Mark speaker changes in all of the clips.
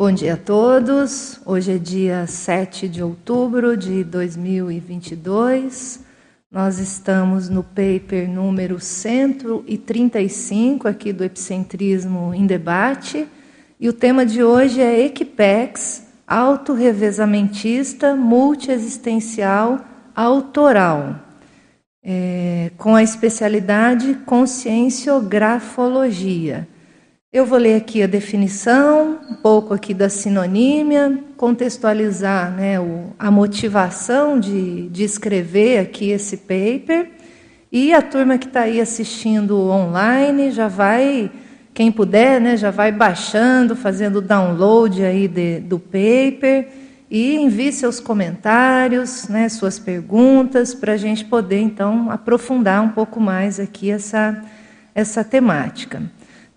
Speaker 1: Bom dia a todos. Hoje é dia 7 de outubro de 2022. Nós estamos no paper número 135 aqui do Epicentrismo em Debate. E o tema de hoje é Equipex, autorrevesamentista, multiexistencial, autoral, é, com a especialidade conscienciografologia. Eu vou ler aqui a definição, um pouco aqui da sinonímia, contextualizar né, o, a motivação de, de escrever aqui esse paper. E a turma que está aí assistindo online já vai, quem puder, né, já vai baixando, fazendo download aí de, do paper e envie seus comentários, né, suas perguntas, para a gente poder então aprofundar um pouco mais aqui essa, essa temática.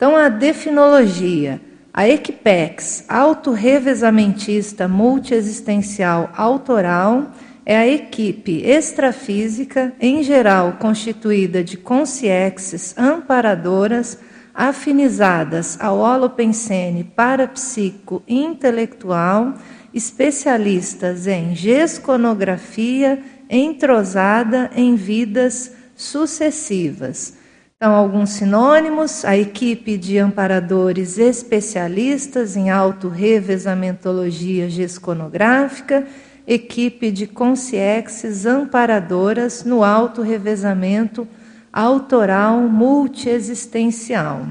Speaker 1: Então, a definologia, a Equipex, autorrevesamentista multiexistencial autoral, é a equipe extrafísica, em geral constituída de consciexes amparadoras, afinizadas ao holopensene parapsíquico intelectual, especialistas em gesconografia entrosada em vidas sucessivas então, alguns sinônimos: a equipe de amparadores especialistas em autorrevesamentologia gesconográfica, equipe de consciexes amparadoras no autorrevezamento autoral multiexistencial.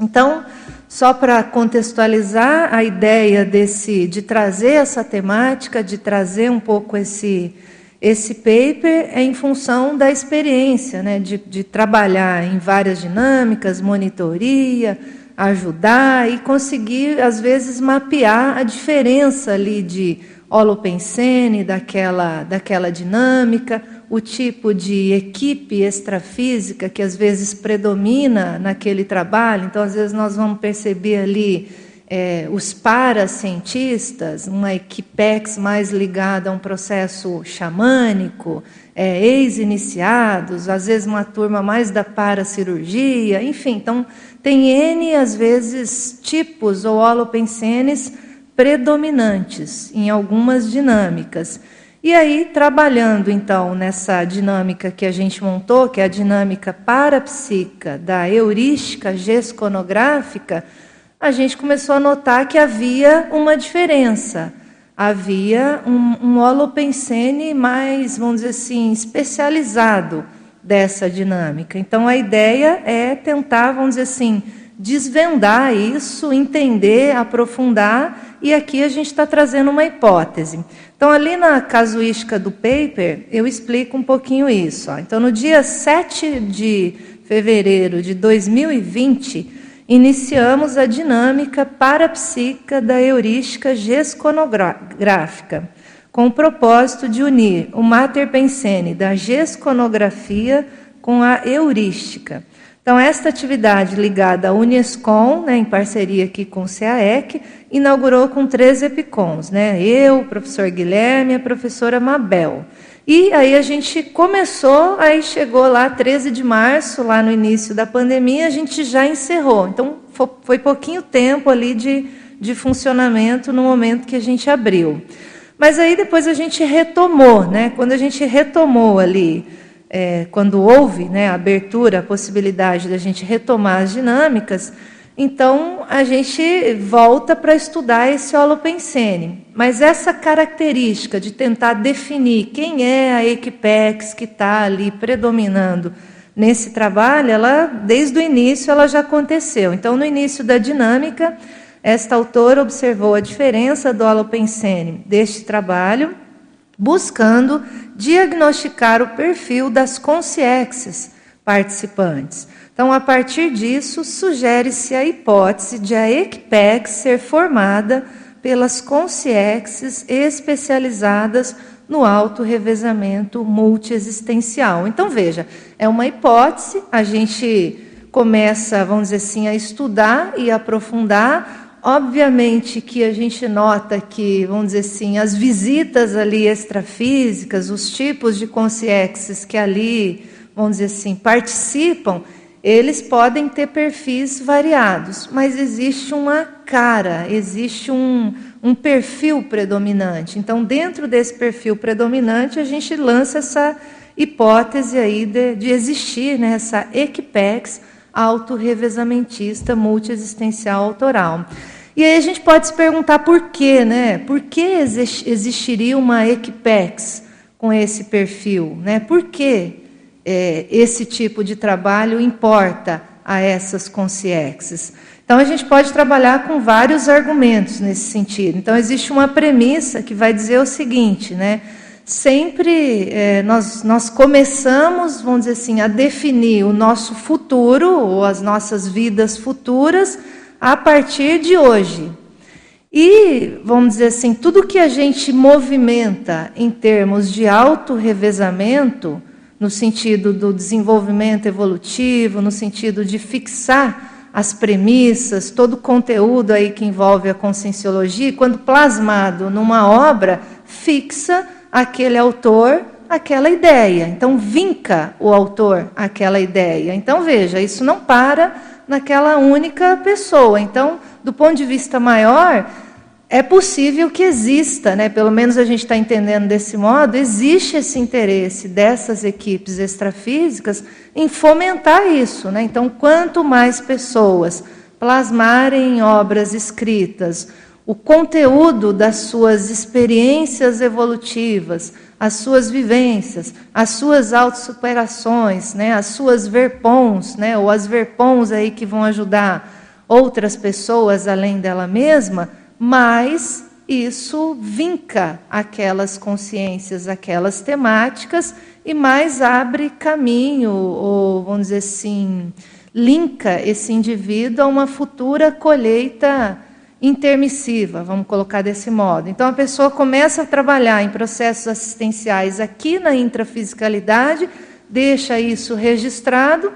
Speaker 1: Então, só para contextualizar a ideia desse de trazer essa temática, de trazer um pouco esse esse paper é em função da experiência, né, de, de trabalhar em várias dinâmicas, monitoria, ajudar e conseguir, às vezes, mapear a diferença ali de holopensene, daquela, daquela dinâmica, o tipo de equipe extrafísica que às vezes predomina naquele trabalho. Então, às vezes, nós vamos perceber ali é, os paracientistas, uma equipex mais ligada a um processo xamânico, é, ex-iniciados, às vezes uma turma mais da paracirurgia, enfim, então tem N, às vezes, tipos ou holopensenes predominantes em algumas dinâmicas. E aí, trabalhando então nessa dinâmica que a gente montou, que é a dinâmica parapsíquica da heurística gesconográfica, a gente começou a notar que havia uma diferença. Havia um, um holopensene mais, vamos dizer assim, especializado dessa dinâmica. Então, a ideia é tentar, vamos dizer assim, desvendar isso, entender, aprofundar, e aqui a gente está trazendo uma hipótese. Então, ali na casuística do paper, eu explico um pouquinho isso. Ó. Então, no dia 7 de fevereiro de 2020, iniciamos a dinâmica parapsíquica da heurística gesconográfica, com o propósito de unir o mater pensene da gesconografia com a heurística. Então, esta atividade ligada à Unescom, né, em parceria aqui com o CAEC, inaugurou com três epicons, né? Eu, o professor Guilherme e a professora Mabel. E aí a gente começou, aí chegou lá 13 de março, lá no início da pandemia, a gente já encerrou. Então foi pouquinho tempo ali de, de funcionamento no momento que a gente abriu. Mas aí depois a gente retomou, né? Quando a gente retomou ali, é, quando houve né, a abertura, a possibilidade da gente retomar as dinâmicas, então, a gente volta para estudar esse holopensene. Mas essa característica de tentar definir quem é a Equipex que está ali predominando nesse trabalho, ela, desde o início, ela já aconteceu. Então, no início da dinâmica, esta autora observou a diferença do holopensene deste trabalho, buscando diagnosticar o perfil das consciências participantes. Então, a partir disso, sugere-se a hipótese de a ECPEC ser formada pelas consciências especializadas no auto-revezamento multiexistencial. Então, veja, é uma hipótese, a gente começa, vamos dizer assim, a estudar e aprofundar. Obviamente que a gente nota que, vamos dizer assim, as visitas ali extrafísicas, os tipos de consciências que ali, vamos dizer assim, participam, eles podem ter perfis variados, mas existe uma cara, existe um, um perfil predominante. Então, dentro desse perfil predominante, a gente lança essa hipótese aí de, de existir né, essa equipex autorrevesamentista multiexistencial autoral. E aí a gente pode se perguntar por quê, né? Por que existiria uma equipex com esse perfil? Né? Por que é, esse tipo de trabalho importa a essas consciências? Então a gente pode trabalhar com vários argumentos nesse sentido. Então existe uma premissa que vai dizer o seguinte, né? sempre é, nós, nós começamos, vamos dizer assim, a definir o nosso futuro ou as nossas vidas futuras a partir de hoje. E, vamos dizer assim, tudo que a gente movimenta em termos de auto-revezamento, no sentido do desenvolvimento evolutivo, no sentido de fixar as premissas, todo o conteúdo aí que envolve a conscienciologia, quando plasmado numa obra, fixa aquele autor aquela ideia. Então, vinca o autor aquela ideia. Então, veja, isso não para naquela única pessoa. Então, do ponto de vista maior, é possível que exista, né? pelo menos a gente está entendendo desse modo, existe esse interesse dessas equipes extrafísicas em fomentar isso. Né? Então, quanto mais pessoas plasmarem em obras escritas o conteúdo das suas experiências evolutivas, as suas vivências, as suas autossuperações, né, as suas verpons, né, ou as verpons aí que vão ajudar outras pessoas além dela mesma, mais isso vinca aquelas consciências, aquelas temáticas e mais abre caminho, ou vamos dizer assim, linka esse indivíduo a uma futura colheita intermissiva, vamos colocar desse modo. Então a pessoa começa a trabalhar em processos assistenciais aqui na intrafisicalidade, deixa isso registrado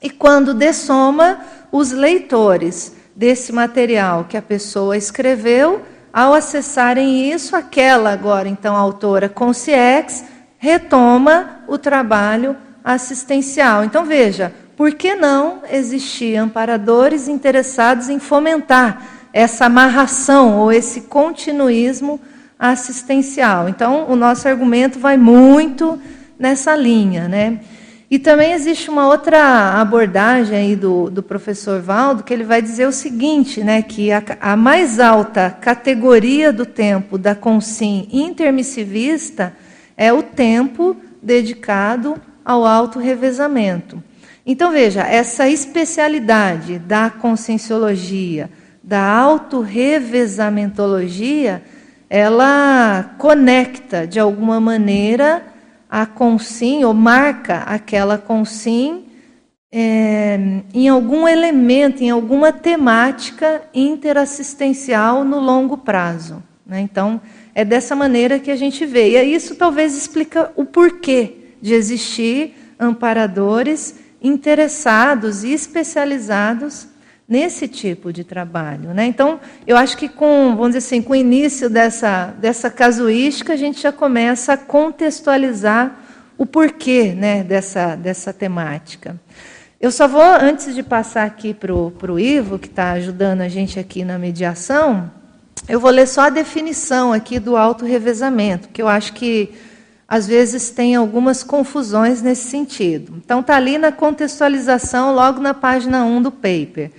Speaker 1: e quando dessoma os leitores desse material que a pessoa escreveu, ao acessarem isso, aquela agora então autora Conciex retoma o trabalho assistencial. Então veja, por que não existir amparadores interessados em fomentar essa amarração ou esse continuismo assistencial. Então, o nosso argumento vai muito nessa linha, né? E também existe uma outra abordagem aí do, do professor Valdo, que ele vai dizer o seguinte, né, que a, a mais alta categoria do tempo da consim intermissivista é o tempo dedicado ao auto-revezamento. Então, veja, essa especialidade da conscienciologia, da autorrevesamentologia, ela conecta de alguma maneira a consim, ou marca aquela consim é, em algum elemento, em alguma temática interassistencial no longo prazo. Né? Então, é dessa maneira que a gente vê. E isso talvez explica o porquê de existir amparadores interessados e especializados nesse tipo de trabalho. Né? Então, eu acho que com, vamos dizer assim, com o início dessa, dessa casuística, a gente já começa a contextualizar o porquê né, dessa, dessa temática. Eu só vou, antes de passar aqui para o Ivo, que está ajudando a gente aqui na mediação, eu vou ler só a definição aqui do auto-revezamento, que eu acho que às vezes tem algumas confusões nesse sentido. Então, está ali na contextualização, logo na página 1 do paper.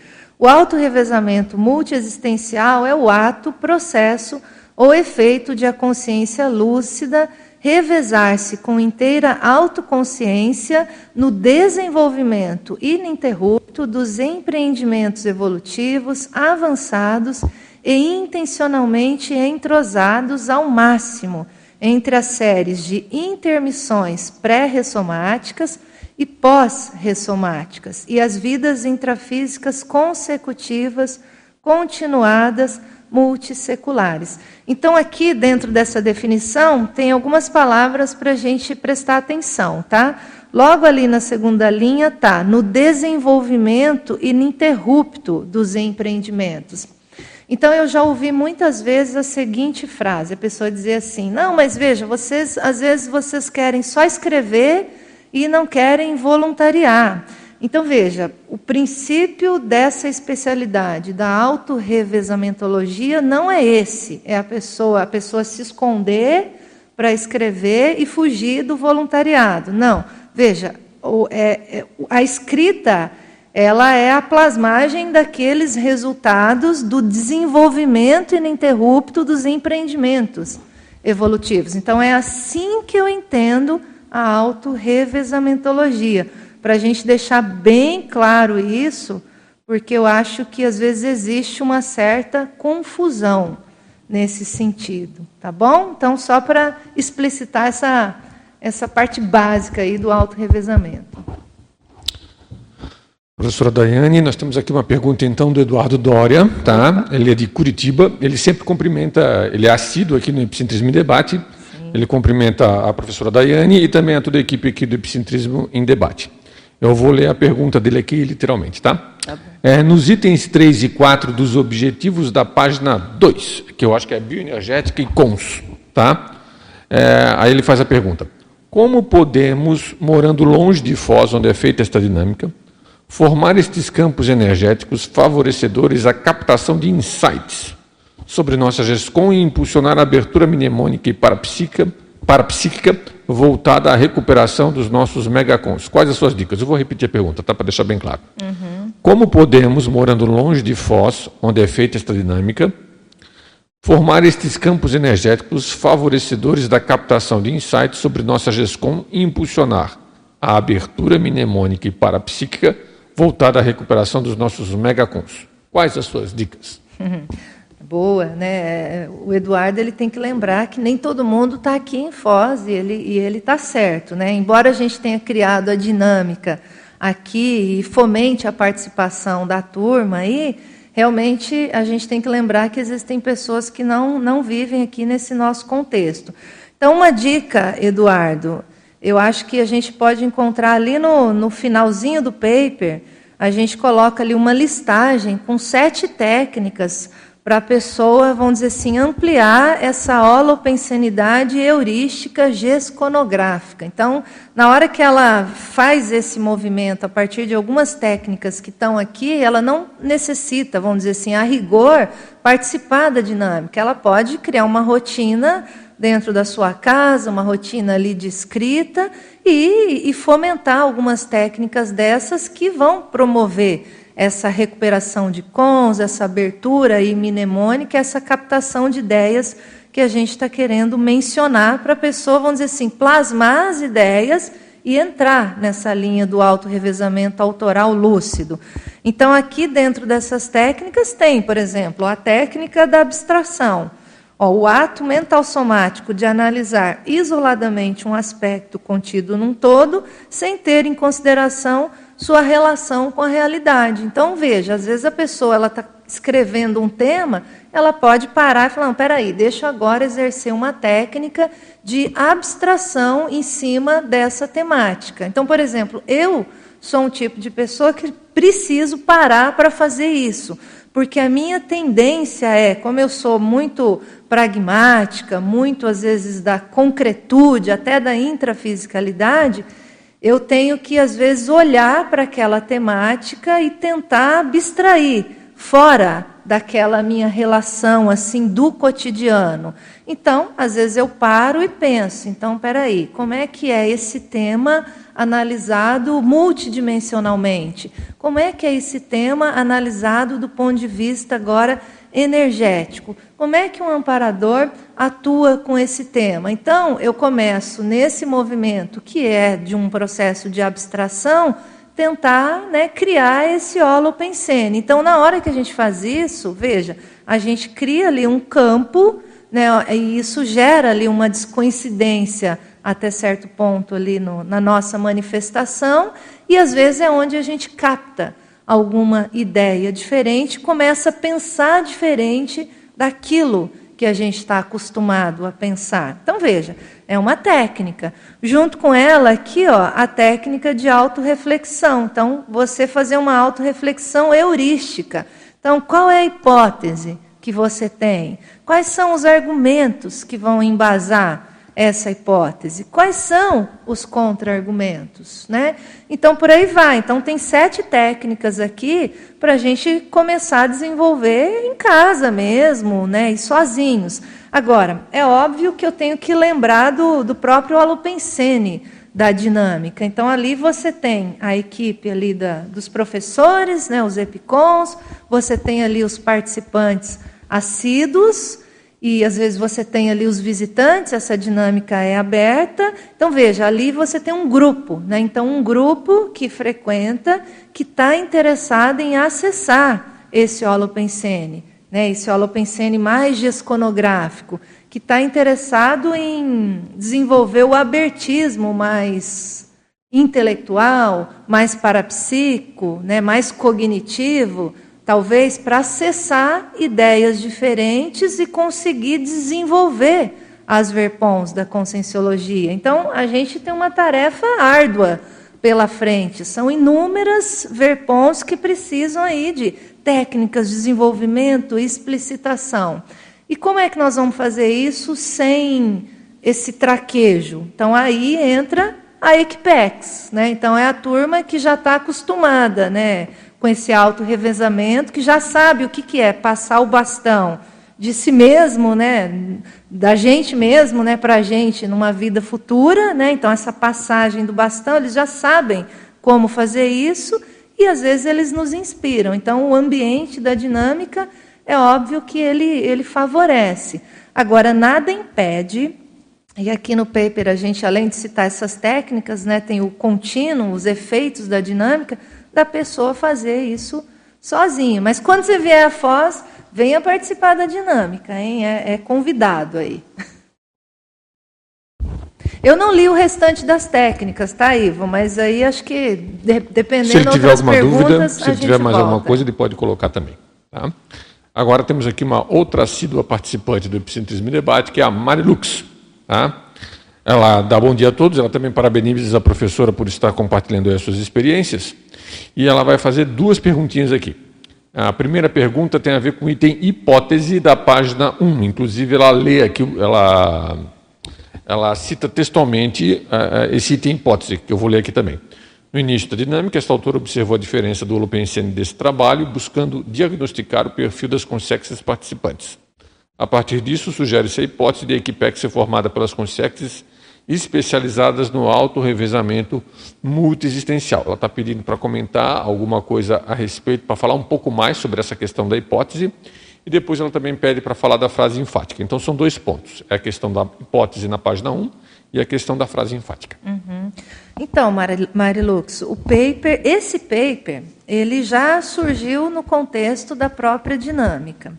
Speaker 1: O autorrevezamento multiexistencial é o ato, processo ou efeito de a consciência lúcida revezar-se com inteira autoconsciência no desenvolvimento ininterrupto dos empreendimentos evolutivos avançados e intencionalmente entrosados ao máximo entre as séries de intermissões pré-ressomáticas e pós-ressomáticas, e as vidas intrafísicas consecutivas, continuadas, multisseculares. Então, aqui dentro dessa definição, tem algumas palavras para a gente prestar atenção, tá? Logo ali na segunda linha tá no desenvolvimento ininterrupto dos empreendimentos. Então eu já ouvi muitas vezes a seguinte frase, a pessoa dizer assim: "Não, mas veja, vocês às vezes vocês querem só escrever e não querem voluntariar. Então veja, o princípio dessa especialidade da autorrevesamentologia não é esse, é a pessoa, a pessoa se esconder para escrever e fugir do voluntariado. Não, veja, é, é, a escrita ela é a plasmagem daqueles resultados do desenvolvimento ininterrupto dos empreendimentos evolutivos. Então é assim que eu entendo a autorrevesamentologia, para a gente deixar bem claro isso, porque eu acho que às vezes existe uma certa confusão nesse sentido, tá bom? Então só para explicitar essa essa parte básica aí do autorrevezamento.
Speaker 2: Professora Daiane, nós temos aqui uma pergunta então do Eduardo Dória, tá? Ele é de Curitiba, ele sempre cumprimenta, ele é assíduo aqui no Epicentrismo em Debate. Ele cumprimenta a professora Daiane e também a toda a equipe aqui do Epicentrismo em Debate. Eu vou ler a pergunta dele aqui literalmente, tá? tá é, nos itens 3 e 4 dos objetivos da página 2, que eu acho que é bioenergética e cons, tá? É, aí ele faz a pergunta: Como podemos, morando longe de Foz, onde é feita esta dinâmica, formar estes campos energéticos favorecedores à captação de insights sobre nossa gestão e impulsionar a abertura mnemônica e parapsíquica, parapsíquica voltada à recuperação dos nossos megacons. Quais as suas dicas? Eu vou repetir a pergunta, tá, para deixar bem claro. Uhum. Como podemos, morando longe de Foz, onde é feita esta dinâmica, formar estes campos energéticos favorecedores da captação de insights sobre nossa gestão e impulsionar a abertura mnemônica e parapsíquica voltada à recuperação dos nossos megacons. Quais as suas dicas?
Speaker 1: Boa, né? O Eduardo ele tem que lembrar que nem todo mundo está aqui em Foz e ele e ele está certo, né? Embora a gente tenha criado a dinâmica aqui e fomente a participação da turma aí, realmente a gente tem que lembrar que existem pessoas que não não vivem aqui nesse nosso contexto. Então uma dica, Eduardo, eu acho que a gente pode encontrar ali no, no finalzinho do paper, a gente coloca ali uma listagem com sete técnicas para a pessoa, vamos dizer assim, ampliar essa holopensenidade heurística gesconográfica. Então, na hora que ela faz esse movimento a partir de algumas técnicas que estão aqui, ela não necessita, vamos dizer assim, a rigor, participar da dinâmica. Ela pode criar uma rotina dentro da sua casa, uma rotina ali de escrita e, e fomentar algumas técnicas dessas que vão promover essa recuperação de cons, essa abertura aí mnemônica, essa captação de ideias que a gente está querendo mencionar para a pessoa, vamos dizer assim, plasmar as ideias e entrar nessa linha do auto-revezamento autoral lúcido. Então, aqui dentro dessas técnicas tem, por exemplo, a técnica da abstração. O ato mental somático de analisar isoladamente um aspecto contido num todo, sem ter em consideração sua relação com a realidade. Então, veja, às vezes a pessoa ela está escrevendo um tema, ela pode parar e falar: não, peraí, deixa eu agora exercer uma técnica de abstração em cima dessa temática. Então, por exemplo, eu sou um tipo de pessoa que preciso parar para fazer isso. Porque a minha tendência é, como eu sou muito pragmática, muito às vezes da concretude, até da intrafisicalidade, eu tenho que às vezes olhar para aquela temática e tentar abstrair fora daquela minha relação assim do cotidiano. Então, às vezes eu paro e penso, então, peraí, como é que é esse tema analisado multidimensionalmente? Como é que é esse tema analisado do ponto de vista agora energético? Como é que um amparador atua com esse tema? Então, eu começo nesse movimento que é de um processo de abstração, tentar né, criar esse holopensene. Então, na hora que a gente faz isso, veja, a gente cria ali um campo, né, e isso gera ali uma descoincidência até certo ponto ali no, na nossa manifestação, e às vezes é onde a gente capta alguma ideia diferente, começa a pensar diferente daquilo que a gente está acostumado a pensar. Então veja, é uma técnica. Junto com ela aqui, ó, a técnica de autorreflexão. Então você fazer uma autorreflexão heurística. Então qual é a hipótese que você tem? Quais são os argumentos que vão embasar essa hipótese? Quais são os contra-argumentos? Né? Então, por aí vai. Então, tem sete técnicas aqui para a gente começar a desenvolver em casa mesmo, né? e sozinhos. Agora, é óbvio que eu tenho que lembrar do, do próprio Alopensene, da dinâmica. Então, ali você tem a equipe ali da, dos professores, né, os EPICONs, você tem ali os participantes assíduos, e às vezes você tem ali os visitantes, essa dinâmica é aberta. Então, veja, ali você tem um grupo, né? Então, um grupo que frequenta, que está interessado em acessar esse holopensene, né? esse holopensene mais gesconográfico, que está interessado em desenvolver o abertismo mais intelectual, mais parapsíquico, né? mais cognitivo, talvez para acessar ideias diferentes e conseguir desenvolver as verpons da conscienciologia. Então, a gente tem uma tarefa árdua pela frente. São inúmeras verpons que precisam aí de técnicas de desenvolvimento e explicitação. E como é que nós vamos fazer isso sem esse traquejo? Então, aí entra a Equipex, né? Então é a turma que já está acostumada, né? Com esse auto-revezamento, que já sabe o que, que é passar o bastão de si mesmo, né, da gente mesmo, né, para a gente numa vida futura, né, então essa passagem do bastão, eles já sabem como fazer isso e às vezes eles nos inspiram. Então o ambiente da dinâmica é óbvio que ele, ele favorece. Agora, nada impede, e aqui no paper a gente, além de citar essas técnicas, né, tem o contínuo, os efeitos da dinâmica, da pessoa fazer isso sozinho. Mas quando você vier a Foz, venha participar da dinâmica, hein? É, é convidado aí. Eu não li o restante das técnicas, tá, Ivo? Mas aí acho que, de, dependendo
Speaker 2: se ele tiver alguma dúvida, se
Speaker 1: ele
Speaker 2: tiver mais
Speaker 1: volta.
Speaker 2: alguma coisa, ele pode colocar também. Tá? Agora temos aqui uma outra assídua participante do Epicentrismo Debate, que é a Marilux. Tá? Ela dá bom dia a todos, ela também parabeniza a professora por estar compartilhando as suas experiências. E ela vai fazer duas perguntinhas aqui. A primeira pergunta tem a ver com o item hipótese da página 1. Inclusive, ela lê aqui, ela, ela cita textualmente uh, esse item hipótese, que eu vou ler aqui também. No início da dinâmica, esta autora observou a diferença do holopensene desse trabalho, buscando diagnosticar o perfil das consexes participantes. A partir disso, sugere-se a hipótese de a equipe ser formada pelas consexes especializadas no auto-revezamento multiexistencial. Ela está pedindo para comentar alguma coisa a respeito, para falar um pouco mais sobre essa questão da hipótese, e depois ela também pede para falar da frase enfática. Então são dois pontos: é a questão da hipótese na página 1 e a questão da frase enfática.
Speaker 1: Uhum. Então, Marilux, o paper, esse paper, ele já surgiu no contexto da própria dinâmica.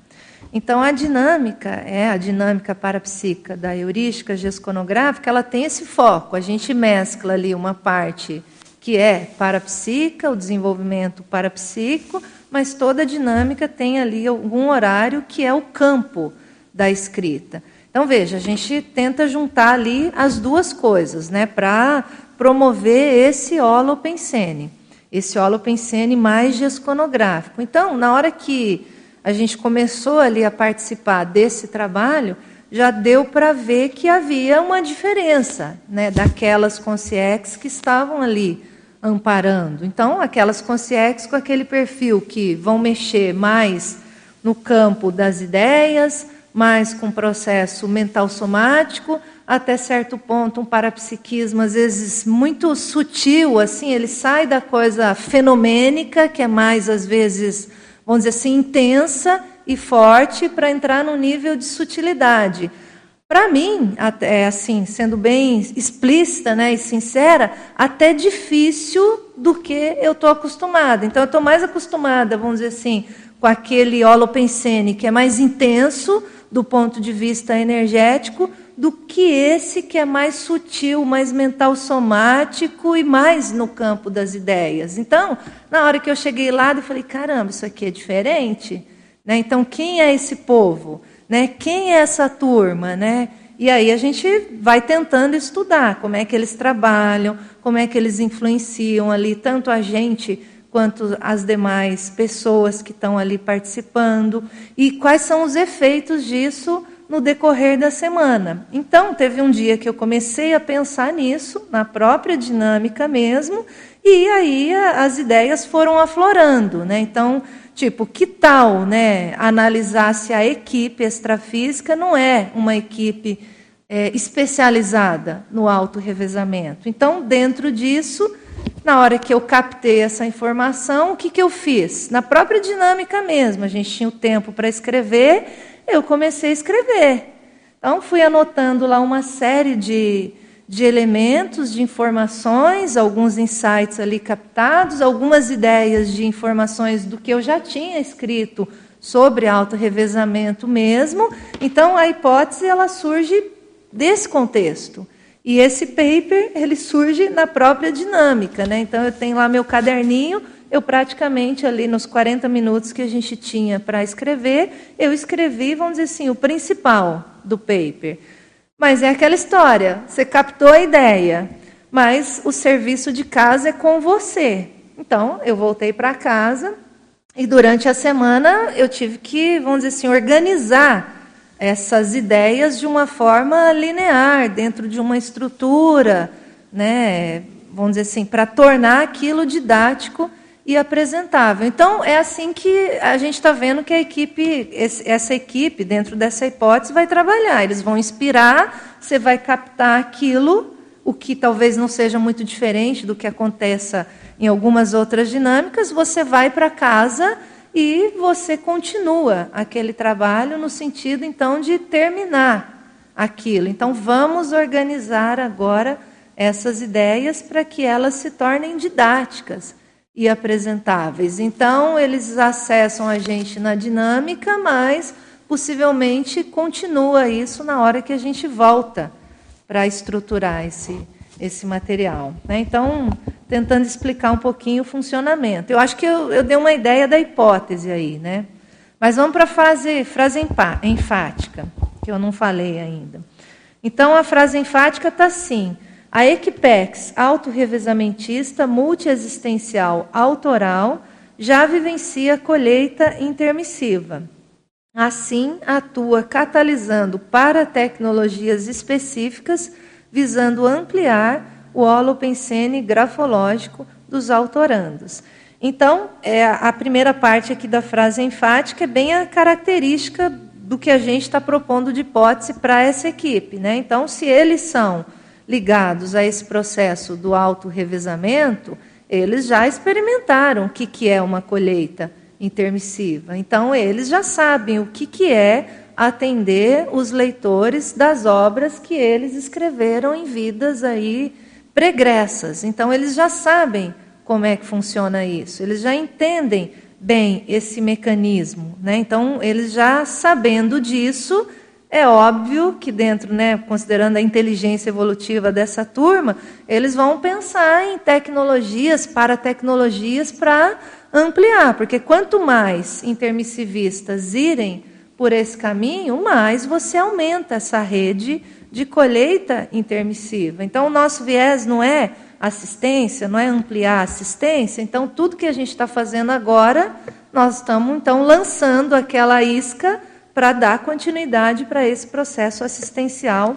Speaker 1: Então, a dinâmica, é a dinâmica parapsíquica da heurística gesconográfica, ela tem esse foco. A gente mescla ali uma parte que é parapsíquica, o desenvolvimento parapsíquico, mas toda a dinâmica tem ali algum horário que é o campo da escrita. Então, veja, a gente tenta juntar ali as duas coisas, né, para promover esse holopensene, esse holopensene mais gesconográfico. Então, na hora que a gente começou ali a participar desse trabalho, já deu para ver que havia uma diferença né, daquelas consciex que estavam ali amparando. Então, aquelas consciex com aquele perfil que vão mexer mais no campo das ideias, mais com o processo mental somático, até certo ponto um parapsiquismo às vezes muito sutil, assim, ele sai da coisa fenomênica, que é mais às vezes vamos dizer assim, intensa e forte para entrar no nível de sutilidade. Para mim, até assim, sendo bem explícita né, e sincera, até difícil do que eu estou acostumada. Então, eu estou mais acostumada, vamos dizer assim, com aquele holopensene que é mais intenso do ponto de vista energético, do que esse que é mais sutil, mais mental somático e mais no campo das ideias. Então, na hora que eu cheguei lá, eu falei: caramba, isso aqui é diferente. Né? Então, quem é esse povo? Né? Quem é essa turma? Né? E aí a gente vai tentando estudar como é que eles trabalham, como é que eles influenciam ali, tanto a gente quanto as demais pessoas que estão ali participando, e quais são os efeitos disso no decorrer da semana. Então, teve um dia que eu comecei a pensar nisso, na própria dinâmica mesmo, e aí as ideias foram aflorando. Né? Então, tipo, que tal né, analisar se a equipe extrafísica não é uma equipe é, especializada no auto-revezamento? Então, dentro disso, na hora que eu captei essa informação, o que, que eu fiz? Na própria dinâmica mesmo, a gente tinha o tempo para escrever eu comecei a escrever. Então, fui anotando lá uma série de, de elementos, de informações, alguns insights ali captados, algumas ideias de informações do que eu já tinha escrito sobre auto-revezamento mesmo. Então, a hipótese ela surge desse contexto. E esse paper ele surge na própria dinâmica. Né? Então, eu tenho lá meu caderninho eu praticamente ali nos 40 minutos que a gente tinha para escrever, eu escrevi, vamos dizer assim, o principal do paper. Mas é aquela história, você captou a ideia, mas o serviço de casa é com você. Então, eu voltei para casa e durante a semana eu tive que, vamos dizer assim, organizar essas ideias de uma forma linear, dentro de uma estrutura, né, vamos dizer assim, para tornar aquilo didático e apresentável. Então, é assim que a gente está vendo que a equipe, essa equipe, dentro dessa hipótese, vai trabalhar. Eles vão inspirar, você vai captar aquilo, o que talvez não seja muito diferente do que aconteça em algumas outras dinâmicas, você vai para casa e você continua aquele trabalho no sentido, então, de terminar aquilo. Então, vamos organizar agora essas ideias para que elas se tornem didáticas e apresentáveis. Então, eles acessam a gente na dinâmica, mas possivelmente continua isso na hora que a gente volta para estruturar esse, esse material. Né? Então, tentando explicar um pouquinho o funcionamento. Eu acho que eu, eu dei uma ideia da hipótese aí, né? Mas vamos para a frase, frase enfática, que eu não falei ainda. Então, a frase enfática está assim. A Equipex, autorrevesamentista multiexistencial autoral, já vivencia colheita intermissiva. Assim, atua catalisando para tecnologias específicas, visando ampliar o holopensene grafológico dos autorandos. Então, é, a primeira parte aqui da frase enfática é bem a característica do que a gente está propondo de hipótese para essa equipe. Né? Então, se eles são ligados a esse processo do auto-revezamento, eles já experimentaram o que, que é uma colheita intermissiva. Então, eles já sabem o que, que é atender os leitores das obras que eles escreveram em vidas aí pregressas. Então, eles já sabem como é que funciona isso, eles já entendem bem esse mecanismo. Né? Então, eles já sabendo disso, é óbvio que dentro, né, considerando a inteligência evolutiva dessa turma, eles vão pensar em tecnologias, para tecnologias para ampliar, porque quanto mais intermissivistas irem por esse caminho, mais você aumenta essa rede de colheita intermissiva. Então, o nosso viés não é assistência, não é ampliar a assistência. Então, tudo que a gente está fazendo agora, nós estamos então lançando aquela isca para dar continuidade para esse processo assistencial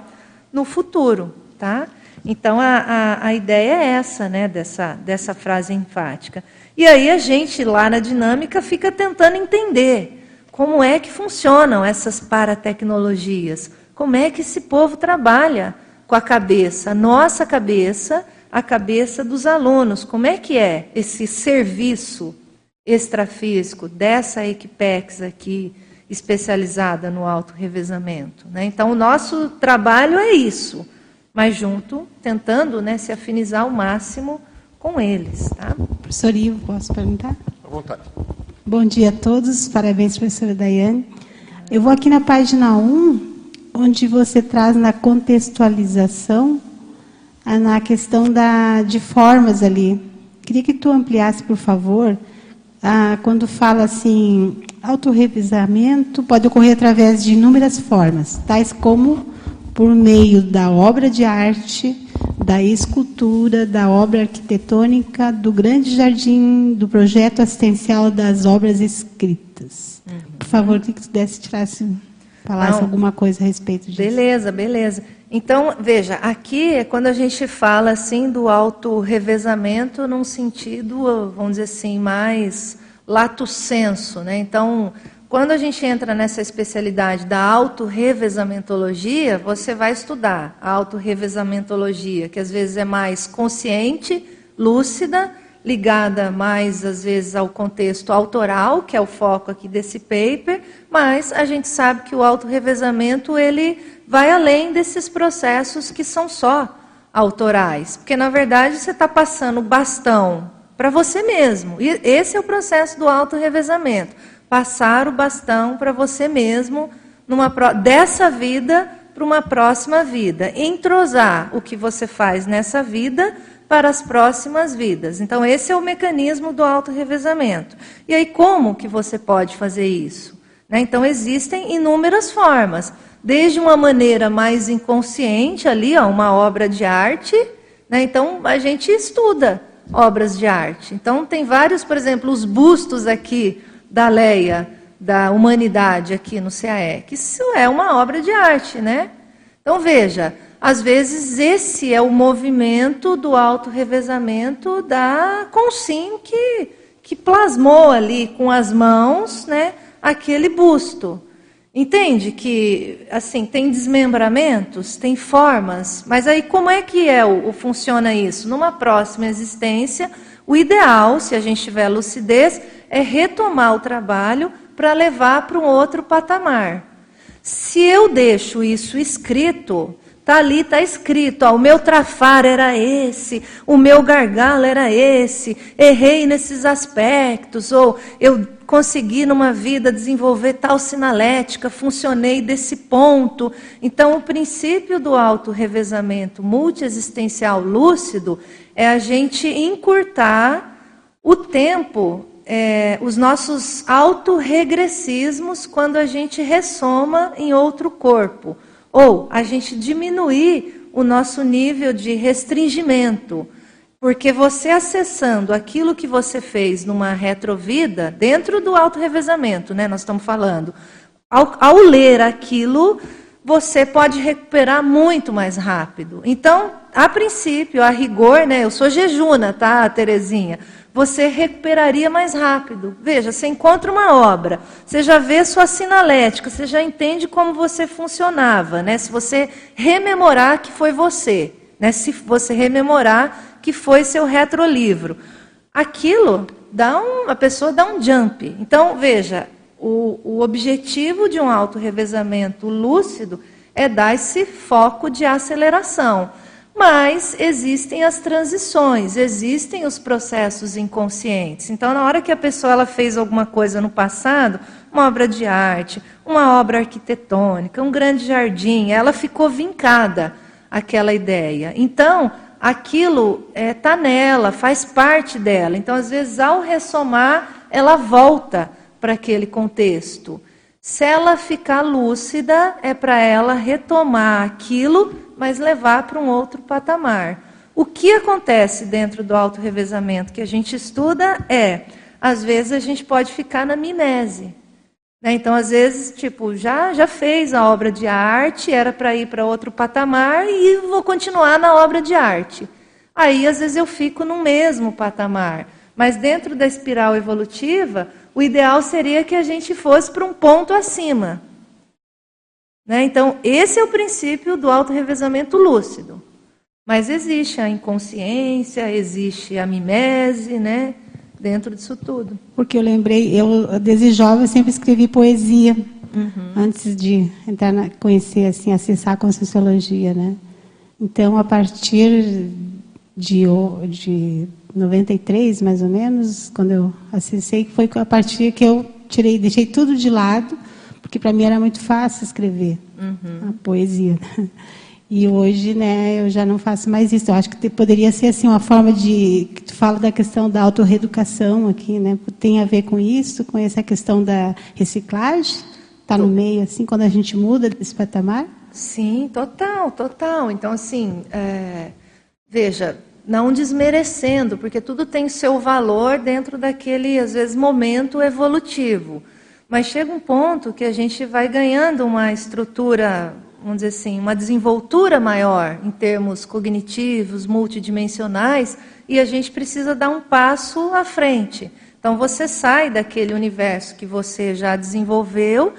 Speaker 1: no futuro. Tá? Então, a, a, a, ideia é essa, né, dessa, dessa frase enfática. E aí a gente, lá na dinâmica, fica tentando entender como é que funcionam essas paratecnologias, como é que esse povo trabalha com a cabeça, a nossa cabeça, a cabeça dos alunos, como é que é esse serviço extrafísico dessa Equipex aqui, especializada no auto-revezamento. Né? Então, o nosso trabalho é isso, mas junto, tentando né, se afinizar ao máximo com eles. Tá?
Speaker 3: Professor Ivo, posso perguntar?
Speaker 2: À vontade.
Speaker 3: Bom dia a todos, parabéns, professora Daiane. Eu vou aqui na página 1, onde você traz na contextualização, na questão da, de formas ali. Queria que tu ampliasse, por favor, ah, quando fala assim, autorrevisamento pode ocorrer através de inúmeras formas, tais como por meio da obra de arte, da escultura, da obra arquitetônica, do grande jardim, do projeto assistencial das obras escritas. Uhum. Por favor, que pudesse tirar assim. falasse Não. alguma coisa a respeito disso.
Speaker 1: Beleza, beleza. Então, veja, aqui é quando a gente fala assim do auto-revezamento num sentido, vamos dizer assim, mais lato senso, né? Então, quando a gente entra nessa especialidade da autorrevesamentologia, você vai estudar a autorrevesamentologia, que às vezes é mais consciente, lúcida, ligada mais às vezes ao contexto autoral, que é o foco aqui desse paper, mas a gente sabe que o autorrevezamento ele vai além desses processos que são só autorais, porque na verdade você está passando o bastão para você mesmo. E esse é o processo do autorrevezamento. Passar o bastão para você mesmo numa dessa vida para uma próxima vida, entrosar o que você faz nessa vida para as próximas vidas. Então esse é o mecanismo do auto-revezamento. E aí como que você pode fazer isso? Né? Então existem inúmeras formas, desde uma maneira mais inconsciente ali, ó, uma obra de arte. Né? Então a gente estuda obras de arte. Então tem vários, por exemplo, os bustos aqui da Leia da humanidade aqui no CAE, que isso é uma obra de arte, né? Então veja, às vezes esse é o movimento do auto-revezamento da Consim que, que plasmou ali com as mãos né, aquele busto. Entende que assim tem desmembramentos, tem formas, mas aí como é que é o, o funciona isso? Numa próxima existência, o ideal, se a gente tiver lucidez, é retomar o trabalho para levar para um outro patamar. Se eu deixo isso escrito, tá ali, tá escrito, ó, o meu trafar era esse, o meu gargalo era esse, errei nesses aspectos, ou eu consegui numa vida desenvolver tal sinalética, funcionei desse ponto. Então, o princípio do auto-revezamento multiexistencial lúcido é a gente encurtar o tempo é, os nossos autorregressismos quando a gente ressoma em outro corpo. Ou a gente diminuir o nosso nível de restringimento. Porque você acessando aquilo que você fez numa retrovida, dentro do autorrevezamento, né, nós estamos falando, ao, ao ler aquilo, você pode recuperar muito mais rápido. Então, a princípio, a rigor, né, eu sou jejuna, tá, Terezinha? Você recuperaria mais rápido. Veja, você encontra uma obra, você já vê sua sinalética, você já entende como você funcionava, né? Se você rememorar que foi você, né? Se você rememorar que foi seu retrolivro, aquilo dá um, a pessoa dá um jump. Então, veja, o, o objetivo de um auto-revezamento lúcido é dar esse foco de aceleração. Mas existem as transições, existem os processos inconscientes. Então, na hora que a pessoa ela fez alguma coisa no passado, uma obra de arte, uma obra arquitetônica, um grande jardim, ela ficou vincada aquela ideia. Então, aquilo está é, tá nela, faz parte dela. Então, às vezes, ao ressomar, ela volta para aquele contexto. Se ela ficar lúcida, é para ela retomar aquilo mas levar para um outro patamar. O que acontece dentro do auto-revezamento que a gente estuda é, às vezes a gente pode ficar na mimese. Né? Então, às vezes, tipo, já, já fez a obra de arte, era para ir para outro patamar e vou continuar na obra de arte. Aí, às vezes, eu fico no mesmo patamar. Mas dentro da espiral evolutiva, o ideal seria que a gente fosse para um ponto acima. Né? Então, esse é o princípio do auto-revezamento lúcido. Mas existe a inconsciência, existe a mimese, né? dentro disso tudo.
Speaker 3: Porque eu lembrei, eu desde jovem sempre escrevi poesia, uhum. antes de entrar na, conhecer, assim, acessar a Conscienciologia, né? Então, a partir de, de 93, mais ou menos, quando eu acessei, foi a partir que eu tirei, deixei tudo de lado porque para mim era muito fácil escrever uhum. a poesia. E hoje, né, eu já não faço mais isso. Eu acho que poderia ser assim uma forma de que tu fala da questão da autorreeducação aqui, né? Tem a ver com isso, com essa questão da reciclagem? Está no meio assim quando a gente muda desse patamar?
Speaker 1: Sim, total, total. Então assim, é... veja, não desmerecendo, porque tudo tem seu valor dentro daquele às vezes momento evolutivo. Mas chega um ponto que a gente vai ganhando uma estrutura, vamos dizer assim, uma desenvoltura maior em termos cognitivos, multidimensionais, e a gente precisa dar um passo à frente. Então você sai daquele universo que você já desenvolveu,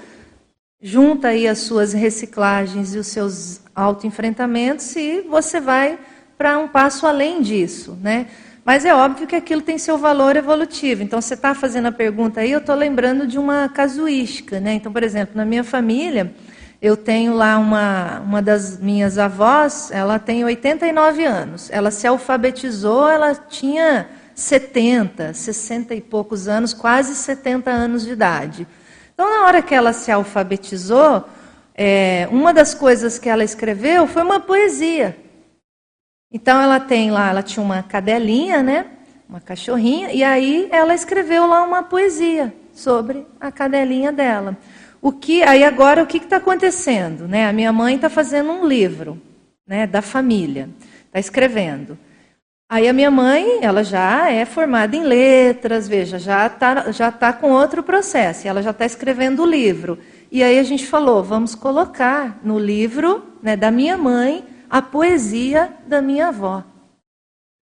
Speaker 1: junta aí as suas reciclagens e os seus autoenfrentamentos e você vai para um passo além disso, né? Mas é óbvio que aquilo tem seu valor evolutivo. Então, você está fazendo a pergunta aí, eu estou lembrando de uma casuística. Né? Então, por exemplo, na minha família, eu tenho lá uma, uma das minhas avós, ela tem 89 anos. Ela se alfabetizou, ela tinha 70, 60 e poucos anos, quase 70 anos de idade. Então, na hora que ela se alfabetizou, é, uma das coisas que ela escreveu foi uma poesia. Então ela tem lá, ela tinha uma cadelinha, né? Uma cachorrinha, e aí ela escreveu lá uma poesia sobre a cadelinha dela. O que aí agora o que está acontecendo, né? A minha mãe está fazendo um livro, né? Da família, está escrevendo. Aí a minha mãe, ela já é formada em letras, veja, já está já tá com outro processo, ela já está escrevendo o livro. E aí a gente falou, vamos colocar no livro né, da minha mãe a poesia da minha avó.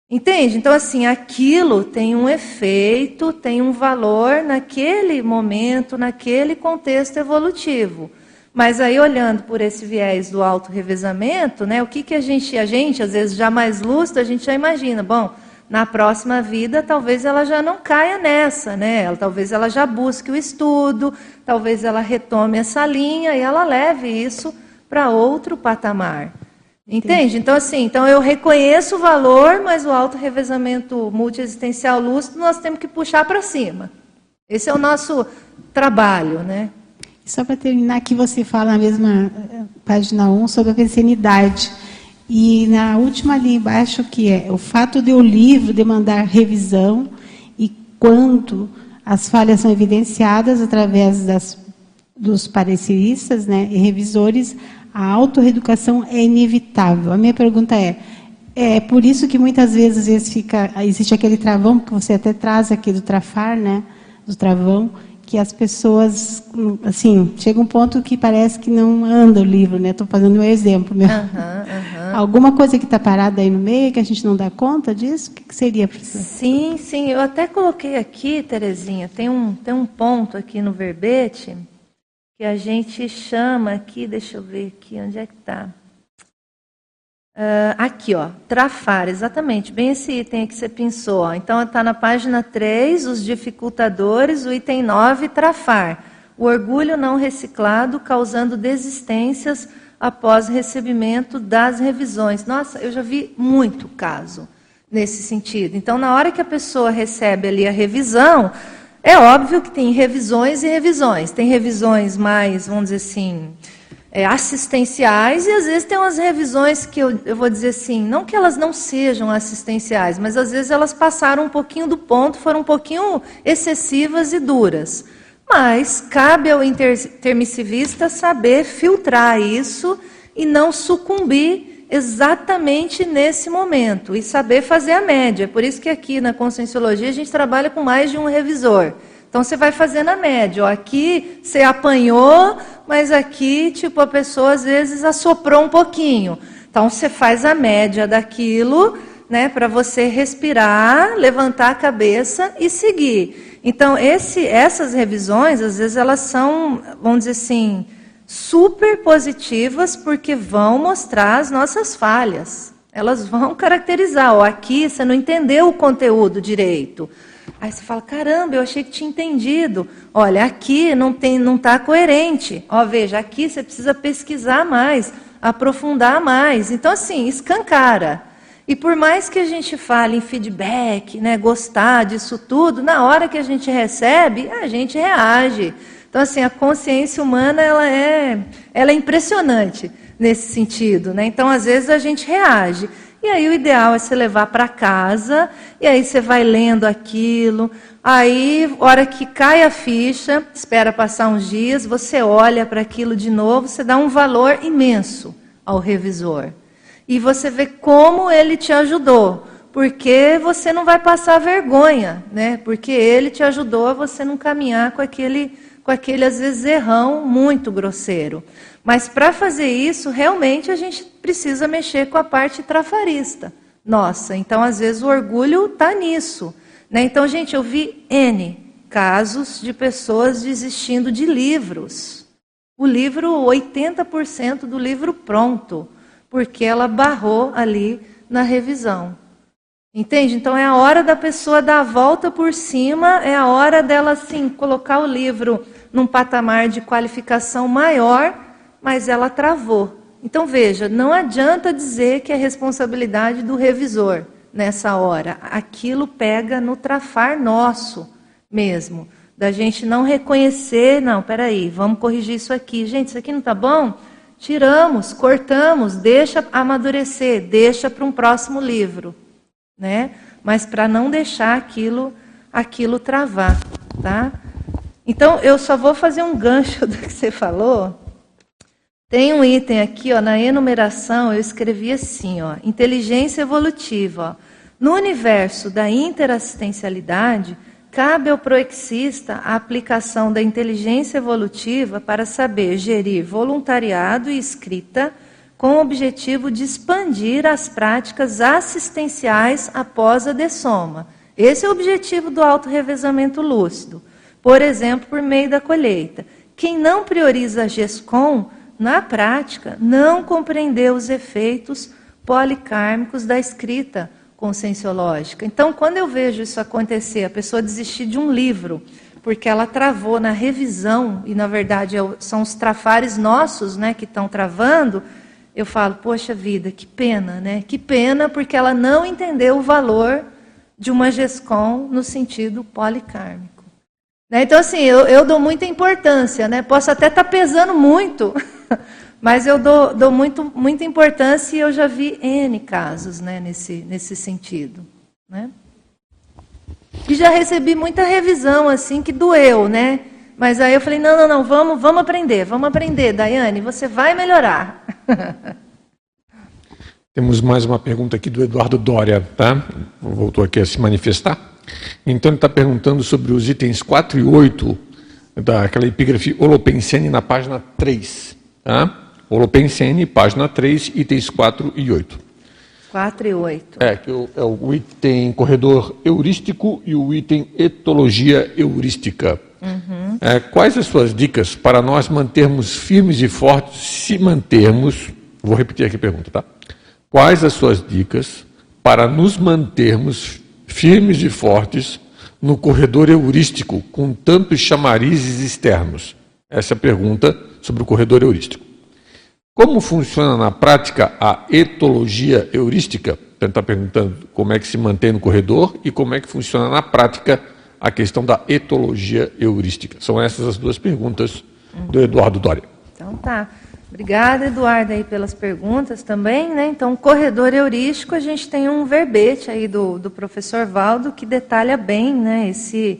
Speaker 1: Entende? Então, assim, aquilo tem um efeito, tem um valor naquele momento, naquele contexto evolutivo. Mas aí, olhando por esse viés do auto-revezamento, né, o que, que a gente, a gente, às vezes já mais lúcido, a gente já imagina, bom, na próxima vida talvez ela já não caia nessa, né? Talvez ela já busque o estudo, talvez ela retome essa linha e ela leve isso para outro patamar. Entende? Então, assim, então eu reconheço o valor, mas o auto-revezamento multiexistencial lúcido nós temos que puxar para cima. Esse é o nosso trabalho, né?
Speaker 3: Só para terminar, aqui você fala na mesma eh, página 1 sobre a pensenidade. E na última ali embaixo, que é o fato de o livro demandar revisão e quanto as falhas são evidenciadas através das, dos pareceristas né, e revisores, a autorreeducação é inevitável. A minha pergunta é, é por isso que muitas vezes, fica, existe aquele travão que você até traz aqui do trafar, né, do travão, que as pessoas, assim, chega um ponto que parece que não anda o livro, né? Estou fazendo um exemplo meu. Uhum, uhum. Alguma coisa que está parada aí no meio que a gente não dá conta disso? O que, que seria, professor?
Speaker 1: Sim, sim. Eu até coloquei aqui, Terezinha, tem um, tem um ponto aqui no verbete que a gente chama aqui, deixa eu ver aqui, onde é que está? Uh, aqui, ó, trafar, exatamente, bem esse item que você pensou. Ó. Então, está na página 3, os dificultadores, o item 9, trafar. O orgulho não reciclado causando desistências após recebimento das revisões. Nossa, eu já vi muito caso nesse sentido. Então, na hora que a pessoa recebe ali a revisão, é óbvio que tem revisões e revisões. Tem revisões mais, vamos dizer assim, é, assistenciais e às vezes tem umas revisões que eu, eu vou dizer assim, não que elas não sejam assistenciais, mas às vezes elas passaram um pouquinho do ponto, foram um pouquinho excessivas e duras. Mas cabe ao intermissivista saber filtrar isso e não sucumbir exatamente nesse momento e saber fazer a média. Por isso que aqui na conscienciologia a gente trabalha com mais de um revisor. Então você vai fazendo a média. Ó, aqui você apanhou, mas aqui tipo a pessoa às vezes assoprou um pouquinho. Então você faz a média daquilo, né, para você respirar, levantar a cabeça e seguir. Então esse, essas revisões às vezes elas são, vamos dizer assim, super positivas porque vão mostrar as nossas falhas. Elas vão caracterizar. Ó, aqui você não entendeu o conteúdo direito. Aí você fala, caramba, eu achei que tinha entendido. Olha, aqui não tem, não está coerente. Ó, veja, aqui você precisa pesquisar mais, aprofundar mais. Então, assim, escancara. E por mais que a gente fale em feedback, né, gostar disso tudo, na hora que a gente recebe, a gente reage. Então, assim, a consciência humana ela é, ela é impressionante nesse sentido. Né? Então, às vezes, a gente reage. E aí o ideal é você levar para casa, e aí você vai lendo aquilo. Aí, hora que cai a ficha, espera passar uns dias, você olha para aquilo de novo, você dá um valor imenso ao revisor. E você vê como ele te ajudou. Porque você não vai passar vergonha, né? Porque ele te ajudou a você não caminhar com aquele com aquele, às vezes, errão muito grosseiro. Mas para fazer isso, realmente a gente precisa mexer com a parte trafarista. Nossa, então às vezes o orgulho está nisso. Né? Então, gente, eu vi N casos de pessoas desistindo de livros. O livro, 80% do livro pronto, porque ela barrou ali na revisão. Entende? Então é a hora da pessoa dar a volta por cima, é a hora dela assim colocar o livro num patamar de qualificação maior, mas ela travou. Então veja, não adianta dizer que é responsabilidade do revisor nessa hora. Aquilo pega no trafar nosso mesmo, da gente não reconhecer, não, peraí, vamos corrigir isso aqui. Gente, isso aqui não está bom? Tiramos, cortamos, deixa amadurecer, deixa para um próximo livro né? Mas para não deixar aquilo aquilo travar, tá? Então eu só vou fazer um gancho do que você falou. Tem um item aqui, ó, na enumeração, eu escrevi assim, ó, inteligência evolutiva. Ó. No universo da interassistencialidade, cabe ao proexista a aplicação da inteligência evolutiva para saber gerir voluntariado e escrita com o objetivo de expandir as práticas assistenciais após a dessoma. Esse é o objetivo do autorrevezamento lúcido. Por exemplo, por meio da colheita. Quem não prioriza a GESCOM, na prática, não compreendeu os efeitos policármicos da escrita conscienciológica. Então, quando eu vejo isso acontecer, a pessoa desistir de um livro, porque ela travou na revisão, e na verdade é são os trafares nossos né, que estão travando, eu falo, poxa vida, que pena, né? Que pena porque ela não entendeu o valor de uma GESCOM no sentido policármico. Né? Então, assim, eu, eu, dou muita importância, né? Posso até estar tá pesando muito, mas eu dou, dou muito, muita importância e eu já vi N casos né, nesse, nesse sentido. Né? E já recebi muita revisão, assim, que doeu, né? Mas aí eu falei, não, não, não, vamos, vamos aprender, vamos aprender, Daiane, você vai melhorar.
Speaker 2: Temos mais uma pergunta aqui do Eduardo Dória, tá? Voltou aqui a se manifestar. Então ele está perguntando sobre os itens 4 e 8 daquela epígrafe Holopensene na página 3. Tá? Holopensene, página 3, itens 4 e 8.
Speaker 1: 4 e 8.
Speaker 2: É, que é o item corredor heurístico e o item etologia heurística. Uhum. É, quais as suas dicas para nós mantermos firmes e fortes, se mantermos, vou repetir aqui a pergunta, tá? Quais as suas dicas para nos mantermos firmes e fortes no corredor heurístico com tantos chamarizes externos? Essa é a pergunta sobre o corredor heurístico. Como funciona na prática a etologia heurística? Ele está perguntando como é que se mantém no corredor e como é que funciona na prática a questão da etologia heurística. São essas as duas perguntas do Eduardo Doria.
Speaker 1: Então tá. Obrigada, Eduardo, aí pelas perguntas também. Né? Então, corredor heurístico, a gente tem um verbete aí do, do professor Valdo que detalha bem né, esse,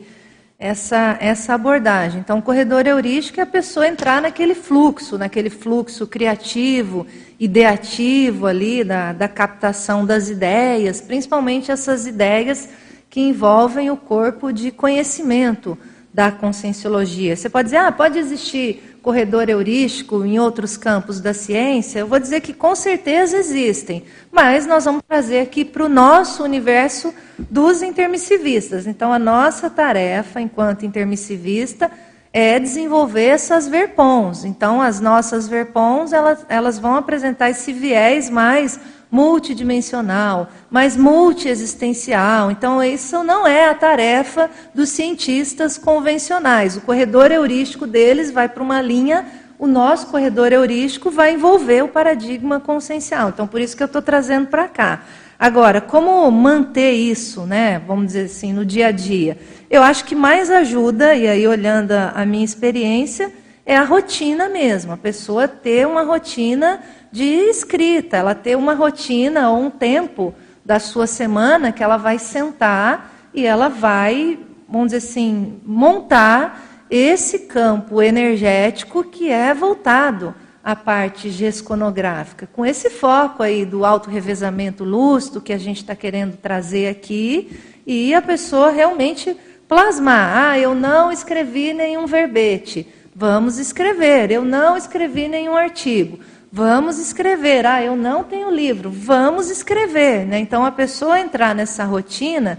Speaker 1: essa, essa abordagem. Então, corredor heurístico é a pessoa entrar naquele fluxo, naquele fluxo criativo, ideativo ali, da, da captação das ideias, principalmente essas ideias que envolvem o corpo de conhecimento da conscienciologia. Você pode dizer, ah, pode existir corredor heurístico em outros campos da ciência? Eu vou dizer que com certeza existem, mas nós vamos trazer aqui para o nosso universo dos intermissivistas. Então, a nossa tarefa enquanto intermissivista é desenvolver essas verpons. Então, as nossas verpons, elas, elas vão apresentar esse viés mais multidimensional, mas multiexistencial. Então, isso não é a tarefa dos cientistas convencionais. O corredor heurístico deles vai para uma linha, o nosso corredor heurístico vai envolver o paradigma consciencial. Então, por isso que eu estou trazendo para cá. Agora, como manter isso, né, vamos dizer assim, no dia a dia? Eu acho que mais ajuda, e aí olhando a minha experiência, é a rotina mesmo, a pessoa ter uma rotina de escrita, ela ter uma rotina ou um tempo da sua semana que ela vai sentar e ela vai, vamos dizer assim, montar esse campo energético que é voltado à parte gesconográfica, com esse foco aí do auto-revezamento lúcido que a gente está querendo trazer aqui, e a pessoa realmente plasmar. Ah, eu não escrevi nenhum verbete. Vamos escrever. Eu não escrevi nenhum artigo. Vamos escrever. Ah, eu não tenho livro. Vamos escrever. Né? Então, a pessoa entrar nessa rotina,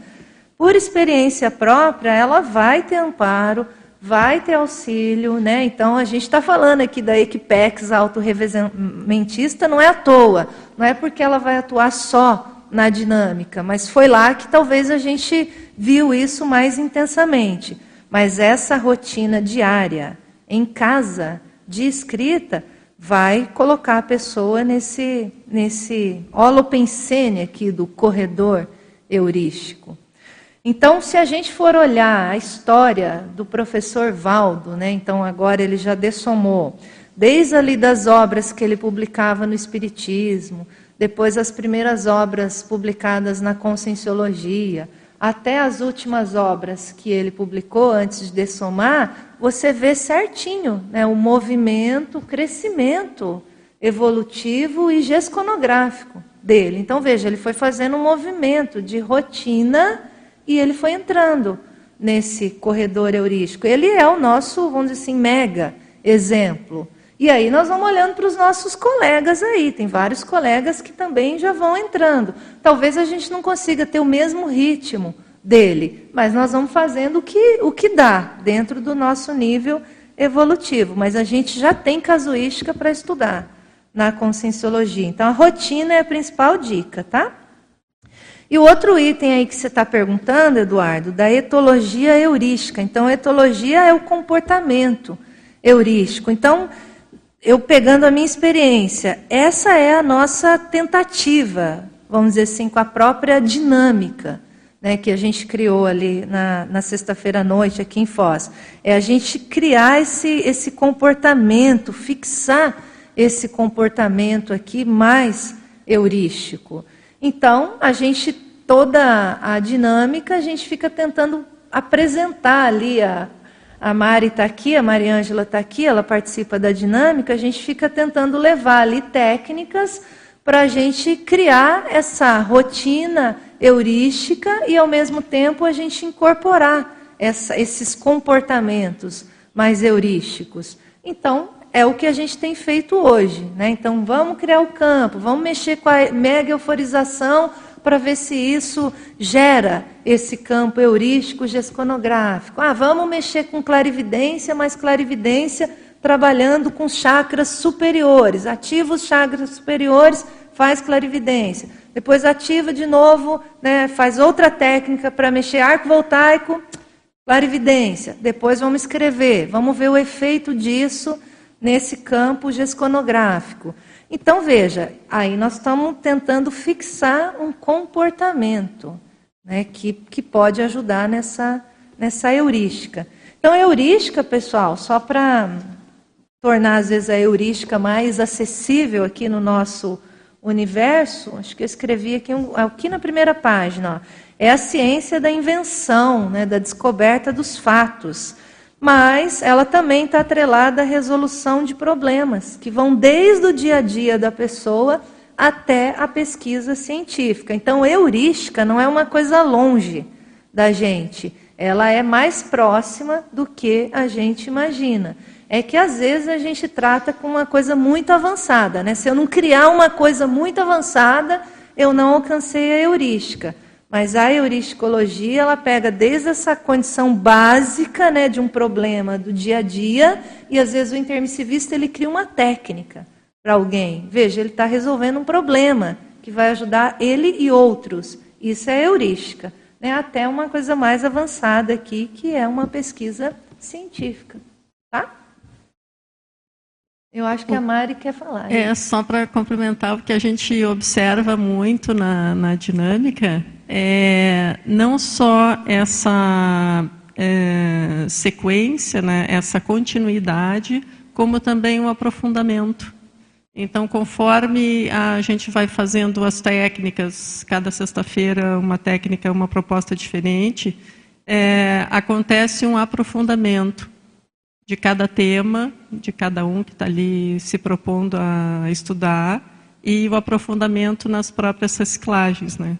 Speaker 1: por experiência própria, ela vai ter amparo, vai ter auxílio. Né? Então, a gente está falando aqui da Equipex autorrevementista, não é à toa. Não é porque ela vai atuar só na dinâmica, mas foi lá que talvez a gente viu isso mais intensamente. Mas essa rotina diária, em casa, de escrita, vai colocar a pessoa nesse, nesse holopensene aqui do corredor heurístico. Então, se a gente for olhar a história do professor Valdo, né, então agora ele já dessomou, desde ali das obras que ele publicava no Espiritismo, depois as primeiras obras publicadas na Conscienciologia, até as últimas obras que ele publicou antes de dessomar, você vê certinho né, o movimento, o crescimento evolutivo e gesconográfico dele. Então, veja, ele foi fazendo um movimento de rotina e ele foi entrando nesse corredor heurístico. Ele é o nosso, vamos dizer assim, mega exemplo. E aí nós vamos olhando para os nossos colegas aí. Tem vários colegas que também já vão entrando. Talvez a gente não consiga ter o mesmo ritmo dele, mas nós vamos fazendo o que, o que dá dentro do nosso nível evolutivo. Mas a gente já tem casuística para estudar na conscienciologia. Então a rotina é a principal dica, tá? E o outro item aí que você está perguntando, Eduardo, da etologia heurística. Então, etologia é o comportamento heurístico. Então, eu pegando a minha experiência, essa é a nossa tentativa, vamos dizer assim, com a própria dinâmica né, que a gente criou ali na, na sexta-feira à noite aqui em Foz. É a gente criar esse, esse comportamento, fixar esse comportamento aqui mais heurístico. Então, a gente, toda a dinâmica, a gente fica tentando apresentar ali a, a Mari está aqui, a Mariângela está aqui, ela participa da dinâmica, a gente fica tentando levar ali técnicas para a gente criar essa rotina heurística e, ao mesmo tempo, a gente incorporar essa, esses comportamentos mais heurísticos. Então, é o que a gente tem feito hoje. Né? Então, vamos criar o campo, vamos mexer com a mega euforização para ver se isso gera esse campo heurístico gesconográfico. Ah, vamos mexer com clarividência, mas clarividência trabalhando com chakras superiores. Ativa os chakras superiores, faz clarividência. Depois ativa de novo, né, faz outra técnica para mexer arco voltaico, clarividência. Depois vamos escrever, vamos ver o efeito disso nesse campo gesconográfico. Então, veja, aí nós estamos tentando fixar um comportamento né, que, que pode ajudar nessa, nessa heurística. Então, a heurística, pessoal, só para tornar, às vezes, a heurística mais acessível aqui no nosso universo, acho que eu escrevi aqui, aqui na primeira página, ó, é a ciência da invenção, né, da descoberta dos fatos mas ela também está atrelada à resolução de problemas, que vão desde o dia a dia da pessoa até a pesquisa científica. Então, heurística não é uma coisa longe da gente, ela é mais próxima do que a gente imagina. É que às vezes a gente trata com uma coisa muito avançada, né? Se eu não criar uma coisa muito avançada, eu não alcancei a heurística. Mas a heuristicologia, ela pega desde essa condição básica né, de um problema do dia a dia, e às vezes o intermissivista ele cria uma técnica para alguém. Veja, ele está resolvendo um problema que vai ajudar ele e outros. Isso é heurística. Né, até uma coisa mais avançada aqui, que é uma pesquisa científica. Tá? Eu acho que a Mari quer falar.
Speaker 4: É, só para complementar o que a gente observa muito na, na dinâmica, é, não só essa é, sequência, né, essa continuidade, como também um aprofundamento. Então, conforme a gente vai fazendo as técnicas, cada sexta-feira uma técnica, uma proposta diferente, é, acontece um aprofundamento de cada tema, de cada um que está ali se propondo a estudar, e o aprofundamento nas próprias reciclagens, né?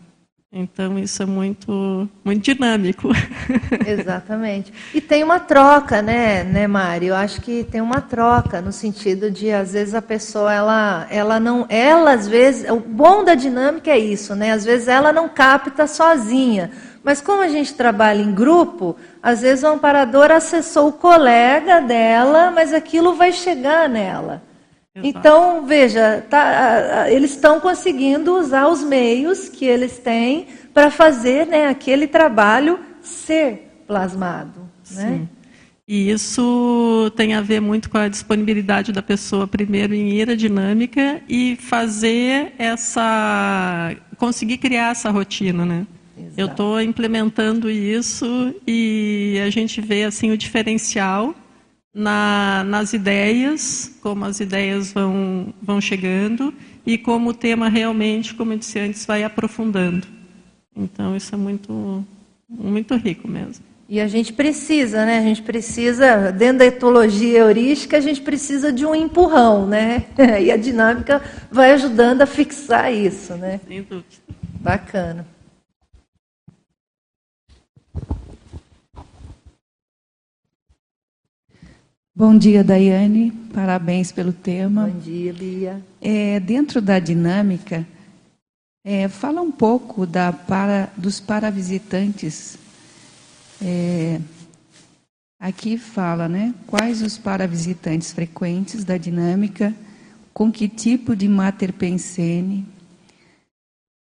Speaker 4: Então isso é muito muito dinâmico.
Speaker 1: Exatamente. E tem uma troca, né, né, Mari? Eu acho que tem uma troca no sentido de às vezes a pessoa ela ela não ela às vezes o bom da dinâmica é isso, né? Às vezes ela não capta sozinha. Mas como a gente trabalha em grupo, às vezes o amparador acessou o colega dela, mas aquilo vai chegar nela. Então, veja, tá, eles estão conseguindo usar os meios que eles têm para fazer né, aquele trabalho ser plasmado. Né?
Speaker 4: E isso tem a ver muito com a disponibilidade da pessoa, primeiro, em ir à dinâmica e fazer essa. conseguir criar essa rotina, né? Exato. Eu estou implementando isso e a gente vê assim o diferencial na, nas ideias, como as ideias vão, vão chegando e como o tema realmente, como eu disse antes, vai aprofundando. Então, isso é muito, muito rico mesmo.
Speaker 1: E a gente precisa, né? A gente precisa, dentro da etologia heurística, a gente precisa de um empurrão, né? E a dinâmica vai ajudando a fixar isso, né?
Speaker 4: Sem dúvida.
Speaker 1: Bacana.
Speaker 5: Bom dia, Daiane. Parabéns pelo tema.
Speaker 1: Bom dia, Bia.
Speaker 5: É, dentro da dinâmica, é, fala um pouco da para, dos paravisitantes. É, aqui fala, né? Quais os paravisitantes frequentes da dinâmica, com que tipo de mater pensene,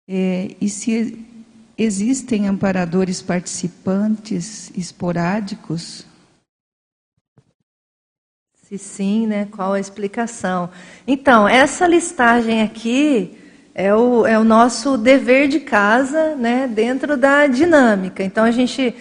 Speaker 5: é, e se existem amparadores participantes esporádicos
Speaker 1: se sim, né? Qual a explicação? Então, essa listagem aqui é o, é o nosso dever de casa, né? Dentro da dinâmica. Então, a gente,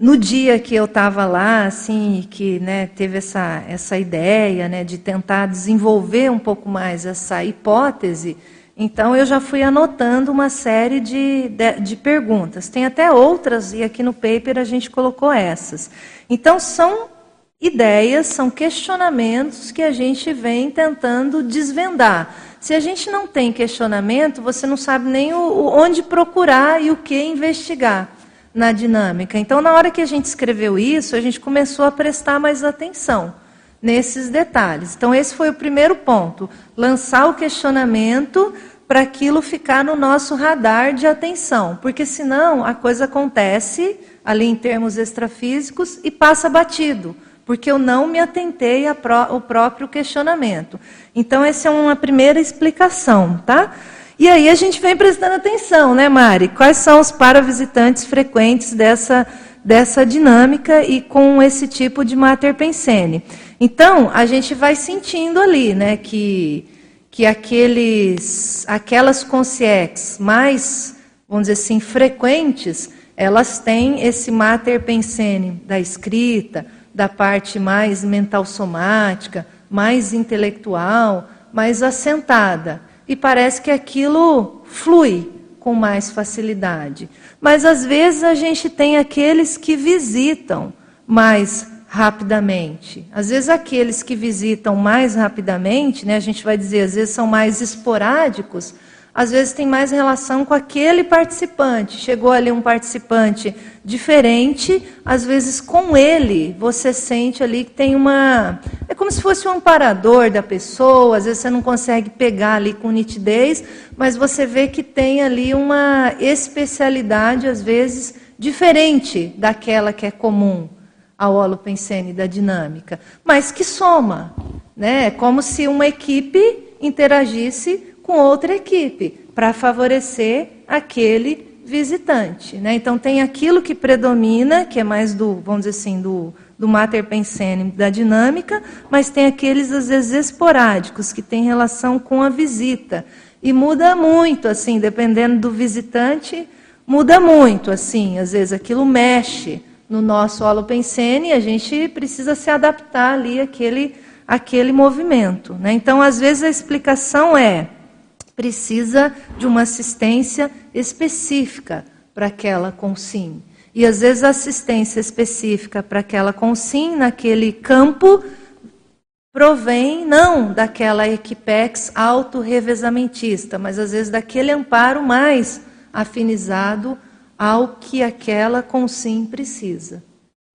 Speaker 1: no dia que eu estava lá, assim, que né, teve essa, essa ideia, né? De tentar desenvolver um pouco mais essa hipótese, então eu já fui anotando uma série de, de, de perguntas. Tem até outras, e aqui no paper a gente colocou essas. Então, são ideias, são questionamentos que a gente vem tentando desvendar. Se a gente não tem questionamento, você não sabe nem o, onde procurar e o que investigar na dinâmica. Então, na hora que a gente escreveu isso, a gente começou a prestar mais atenção nesses detalhes. Então, esse foi o primeiro ponto: lançar o questionamento para aquilo ficar no nosso radar de atenção, porque senão a coisa acontece ali em termos extrafísicos e passa batido porque eu não me atentei ao próprio questionamento. Então, essa é uma primeira explicação, tá? E aí a gente vem prestando atenção, né, Mari? Quais são os paravisitantes frequentes dessa, dessa dinâmica e com esse tipo de mater pensene? Então, a gente vai sentindo ali, né, que, que aqueles, aquelas consciex mais, vamos dizer assim, frequentes, elas têm esse mater pensene da escrita, da parte mais mental somática, mais intelectual, mais assentada. E parece que aquilo flui com mais facilidade. Mas às vezes a gente tem aqueles que visitam mais rapidamente. Às vezes aqueles que visitam mais rapidamente, né, a gente vai dizer, às vezes são mais esporádicos, às vezes tem mais relação com aquele participante. Chegou ali um participante diferente, às vezes com ele você sente ali que tem uma. É como se fosse um amparador da pessoa, às vezes você não consegue pegar ali com nitidez, mas você vê que tem ali uma especialidade, às vezes, diferente daquela que é comum ao holopensene da dinâmica, mas que soma. Né? É como se uma equipe interagisse com outra equipe para favorecer aquele visitante. Né? Então tem aquilo que predomina, que é mais do, vamos dizer assim, do, do mater pensene, da dinâmica, mas tem aqueles às vezes esporádicos que têm relação com a visita e muda muito, assim, dependendo do visitante, muda muito, assim, às vezes aquilo mexe no nosso holopensene e a gente precisa se adaptar ali àquele, àquele movimento. Né? Então, às vezes a explicação é precisa de uma assistência específica para aquela consim. E às vezes a assistência específica para aquela consim naquele campo provém não daquela equipex auto-revesamentista, mas às vezes daquele amparo mais afinizado ao que aquela consim precisa.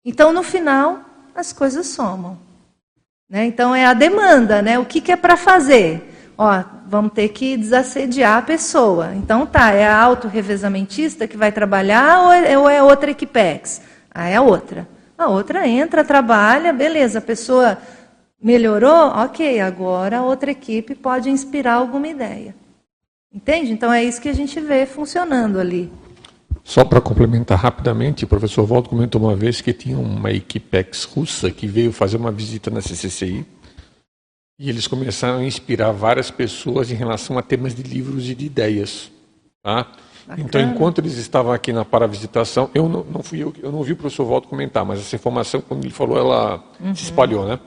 Speaker 1: Então, no final, as coisas somam. Né? Então, é a demanda, né? o que, que é para fazer? Ó, vamos ter que desassediar a pessoa. Então, tá, é a autorrevesamentista que vai trabalhar ou é, ou é outra equipex? Ah, é a outra. A outra entra, trabalha, beleza, a pessoa melhorou, ok, agora a outra equipe pode inspirar alguma ideia. Entende? Então é isso que a gente vê funcionando ali.
Speaker 2: Só para complementar rapidamente, o professor Waldo comentou uma vez que tinha uma equipex russa que veio fazer uma visita na CCCI e eles começaram a inspirar várias pessoas em relação a temas de livros e de ideias. Tá? Então, enquanto eles estavam aqui na paravisitação, eu não, não fui eu, eu não ouvi o professor Waldo comentar, mas essa informação, quando ele falou, ela uhum. se espalhou, né?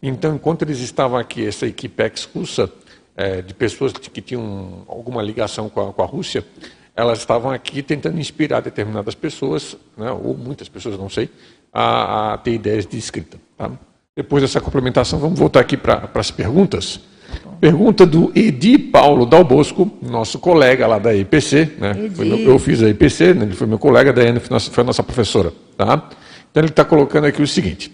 Speaker 2: Então, enquanto eles estavam aqui, essa equipex russa, é, de pessoas que tinham alguma ligação com a, com a Rússia, elas estavam aqui tentando inspirar determinadas pessoas, né, ou muitas pessoas, não sei, a, a ter ideias de escrita. Tá? Depois dessa complementação, vamos voltar aqui para as perguntas. Pergunta do Edi Paulo Dalbosco, nosso colega lá da IPC. Né? Meu, eu fiz a IPC, né? ele foi meu colega, da Ana foi a nossa professora. Tá? Então ele está colocando aqui o seguinte: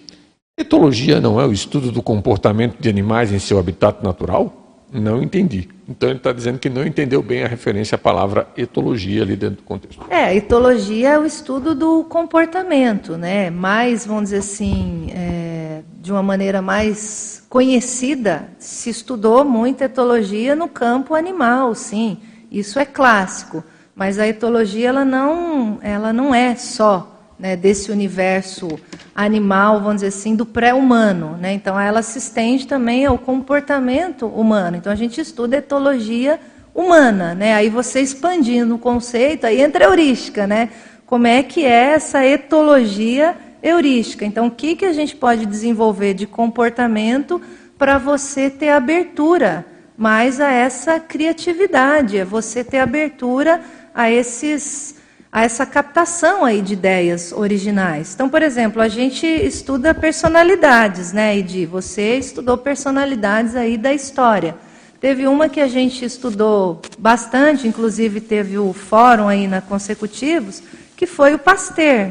Speaker 2: etologia não é o estudo do comportamento de animais em seu habitat natural? Não entendi. Então ele está dizendo que não entendeu bem a referência à palavra etologia ali dentro do contexto.
Speaker 1: É, etologia é o estudo do comportamento, né? Mais, vamos dizer assim, é, de uma maneira mais conhecida, se estudou muito etologia no campo animal, sim. Isso é clássico. Mas a etologia ela não, ela não é só né, desse universo animal, vamos dizer assim, do pré-humano. Né? Então, ela se estende também ao comportamento humano. Então, a gente estuda etologia humana. Né? Aí você expandindo o conceito, aí entra a heurística. Né? Como é que é essa etologia heurística? Então, o que, que a gente pode desenvolver de comportamento para você ter abertura mais a essa criatividade, é você ter abertura a esses a essa captação aí de ideias originais. Então, por exemplo, a gente estuda personalidades, né, Edi? Você estudou personalidades aí da história. Teve uma que a gente estudou bastante, inclusive teve o fórum aí na Consecutivos, que foi o Pasteur.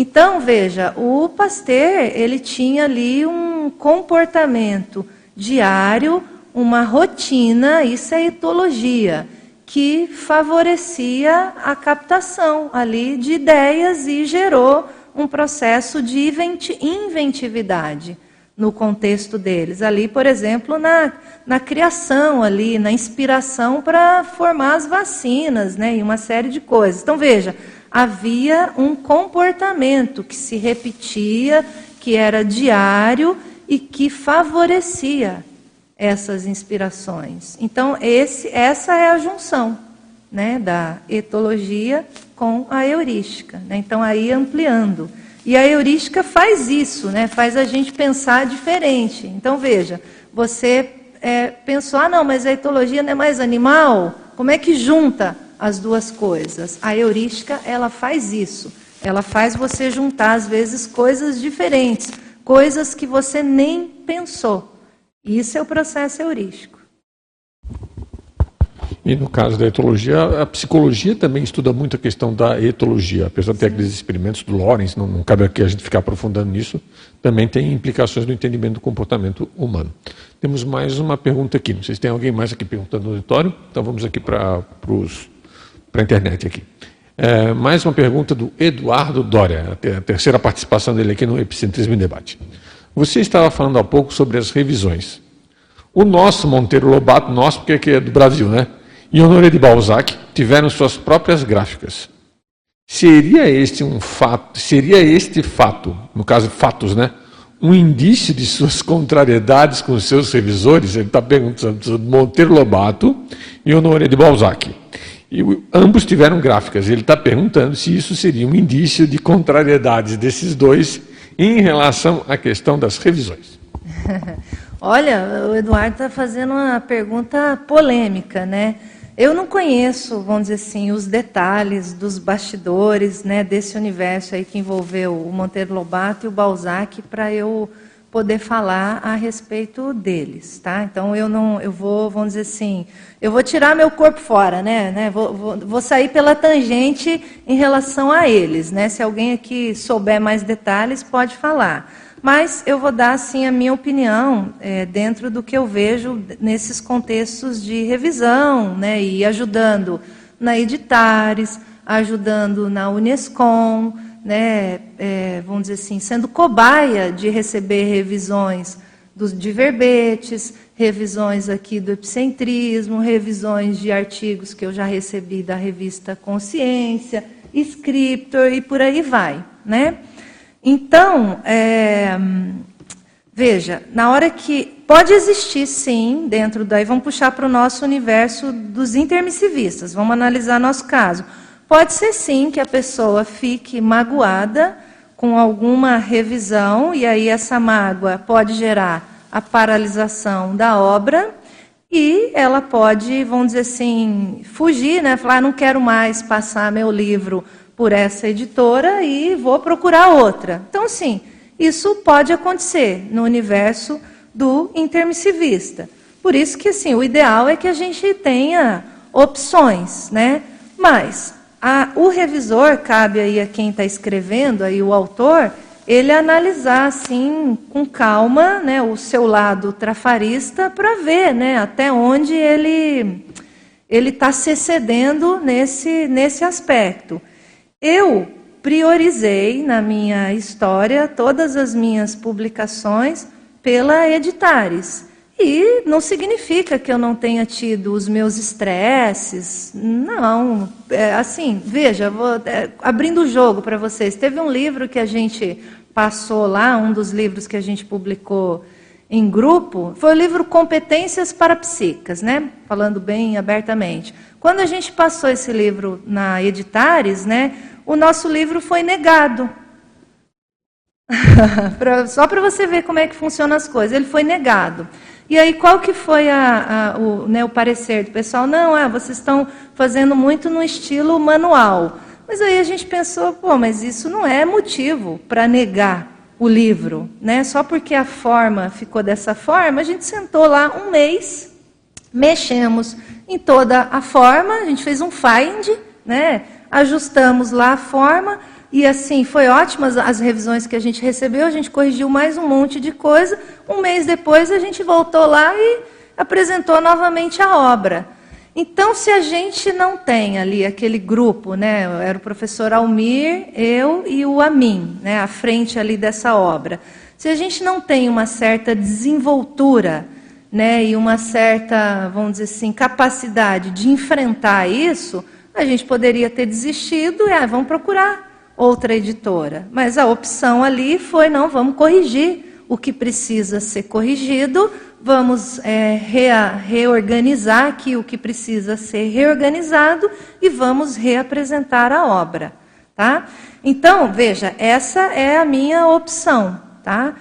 Speaker 1: Então, veja, o Pasteur, ele tinha ali um comportamento diário, uma rotina, isso é etologia que favorecia a captação ali de ideias e gerou um processo de inventividade no contexto deles. Ali, por exemplo, na, na criação, ali, na inspiração para formar as vacinas, né, e uma série de coisas. Então, veja, havia um comportamento que se repetia, que era diário e que favorecia essas inspirações. Então, esse, essa é a junção né, da etologia com a heurística. Né? Então, aí ampliando. E a heurística faz isso, né? faz a gente pensar diferente. Então, veja, você é, pensou, ah, não, mas a etologia não é mais animal? Como é que junta as duas coisas? A heurística, ela faz isso. Ela faz você juntar, às vezes, coisas diferentes, coisas que você nem pensou. Isso é o processo heurístico.
Speaker 2: E no caso da etologia, a psicologia também estuda muito a questão da etologia, apesar de ter aqueles experimentos do Lawrence, não, não cabe aqui a gente ficar aprofundando nisso, também tem implicações no entendimento do comportamento humano. Temos mais uma pergunta aqui, não sei se tem alguém mais aqui perguntando no auditório, então vamos aqui para a internet aqui. É, mais uma pergunta do Eduardo Dória, a terceira participação dele aqui no Epicentrismo em Debate. Você estava falando há pouco sobre as revisões. O nosso Monteiro Lobato, nosso porque é do Brasil, né? E Honoré de Balzac tiveram suas próprias gráficas. Seria este um fato, seria este fato, no caso fatos, né? Um indício de suas contrariedades com seus revisores? Ele está perguntando sobre Monteiro Lobato e Honoré de Balzac. E ambos tiveram gráficas. Ele está perguntando se isso seria um indício de contrariedades desses dois em relação à questão das revisões.
Speaker 1: Olha, o Eduardo está fazendo uma pergunta polêmica, né? Eu não conheço, vamos dizer assim, os detalhes dos bastidores né, desse universo aí que envolveu o Monteiro Lobato e o Balzac para eu poder falar a respeito deles, tá? Então eu não, eu vou, vamos dizer assim, eu vou tirar meu corpo fora, né? né? Vou, vou, vou, sair pela tangente em relação a eles, né? Se alguém aqui souber mais detalhes, pode falar. Mas eu vou dar assim a minha opinião é, dentro do que eu vejo nesses contextos de revisão, né? E ajudando na Editares, ajudando na Unescom né, é, vamos dizer assim, sendo cobaia de receber revisões dos, de verbetes, revisões aqui do epicentrismo, revisões de artigos que eu já recebi da revista Consciência, Scriptor e por aí vai. Né? Então, é, veja, na hora que. Pode existir, sim, dentro daí, vamos puxar para o nosso universo dos intermissivistas, vamos analisar nosso caso. Pode ser sim que a pessoa fique magoada com alguma revisão, e aí essa mágoa pode gerar a paralisação da obra, e ela pode, vamos dizer assim, fugir, né? Falar, ah, não quero mais passar meu livro por essa editora e vou procurar outra. Então, sim, isso pode acontecer no universo do intermissivista. Por isso que, assim, o ideal é que a gente tenha opções, né? Mas a, o revisor, cabe aí a quem está escrevendo, aí o autor, ele analisar assim com calma né, o seu lado trafarista para ver né, até onde ele ele está se excedendo nesse, nesse aspecto. Eu priorizei na minha história todas as minhas publicações pela Editares. E não significa que eu não tenha tido os meus estresses. Não. É, assim, veja, vou, é, abrindo o jogo para vocês. Teve um livro que a gente passou lá, um dos livros que a gente publicou em grupo, foi o livro Competências Parapsíquicas, né? Falando bem abertamente. Quando a gente passou esse livro na Editares, né, o nosso livro foi negado. Só para você ver como é que funcionam as coisas. Ele foi negado. E aí, qual que foi a, a, o, né, o parecer do pessoal? Não, ah, vocês estão fazendo muito no estilo manual. Mas aí a gente pensou, pô, mas isso não é motivo para negar o livro, né? Só porque a forma ficou dessa forma, a gente sentou lá um mês, mexemos em toda a forma, a gente fez um find, né? Ajustamos lá a forma, e assim, foi ótimas as revisões que a gente recebeu, a gente corrigiu mais um monte de coisa. Um mês depois a gente voltou lá e apresentou novamente a obra. Então, se a gente não tem ali aquele grupo, né, era o professor Almir, eu e o Amin, né, à frente ali dessa obra. Se a gente não tem uma certa desenvoltura, né, e uma certa, vamos dizer assim, capacidade de enfrentar isso, a gente poderia ter desistido e ah, vamos procurar outra editora. Mas a opção ali foi: não, vamos corrigir o que precisa ser corrigido, vamos é, rea, reorganizar aqui o que precisa ser reorganizado e vamos reapresentar a obra. Tá? Então, veja, essa é a minha opção. Tá?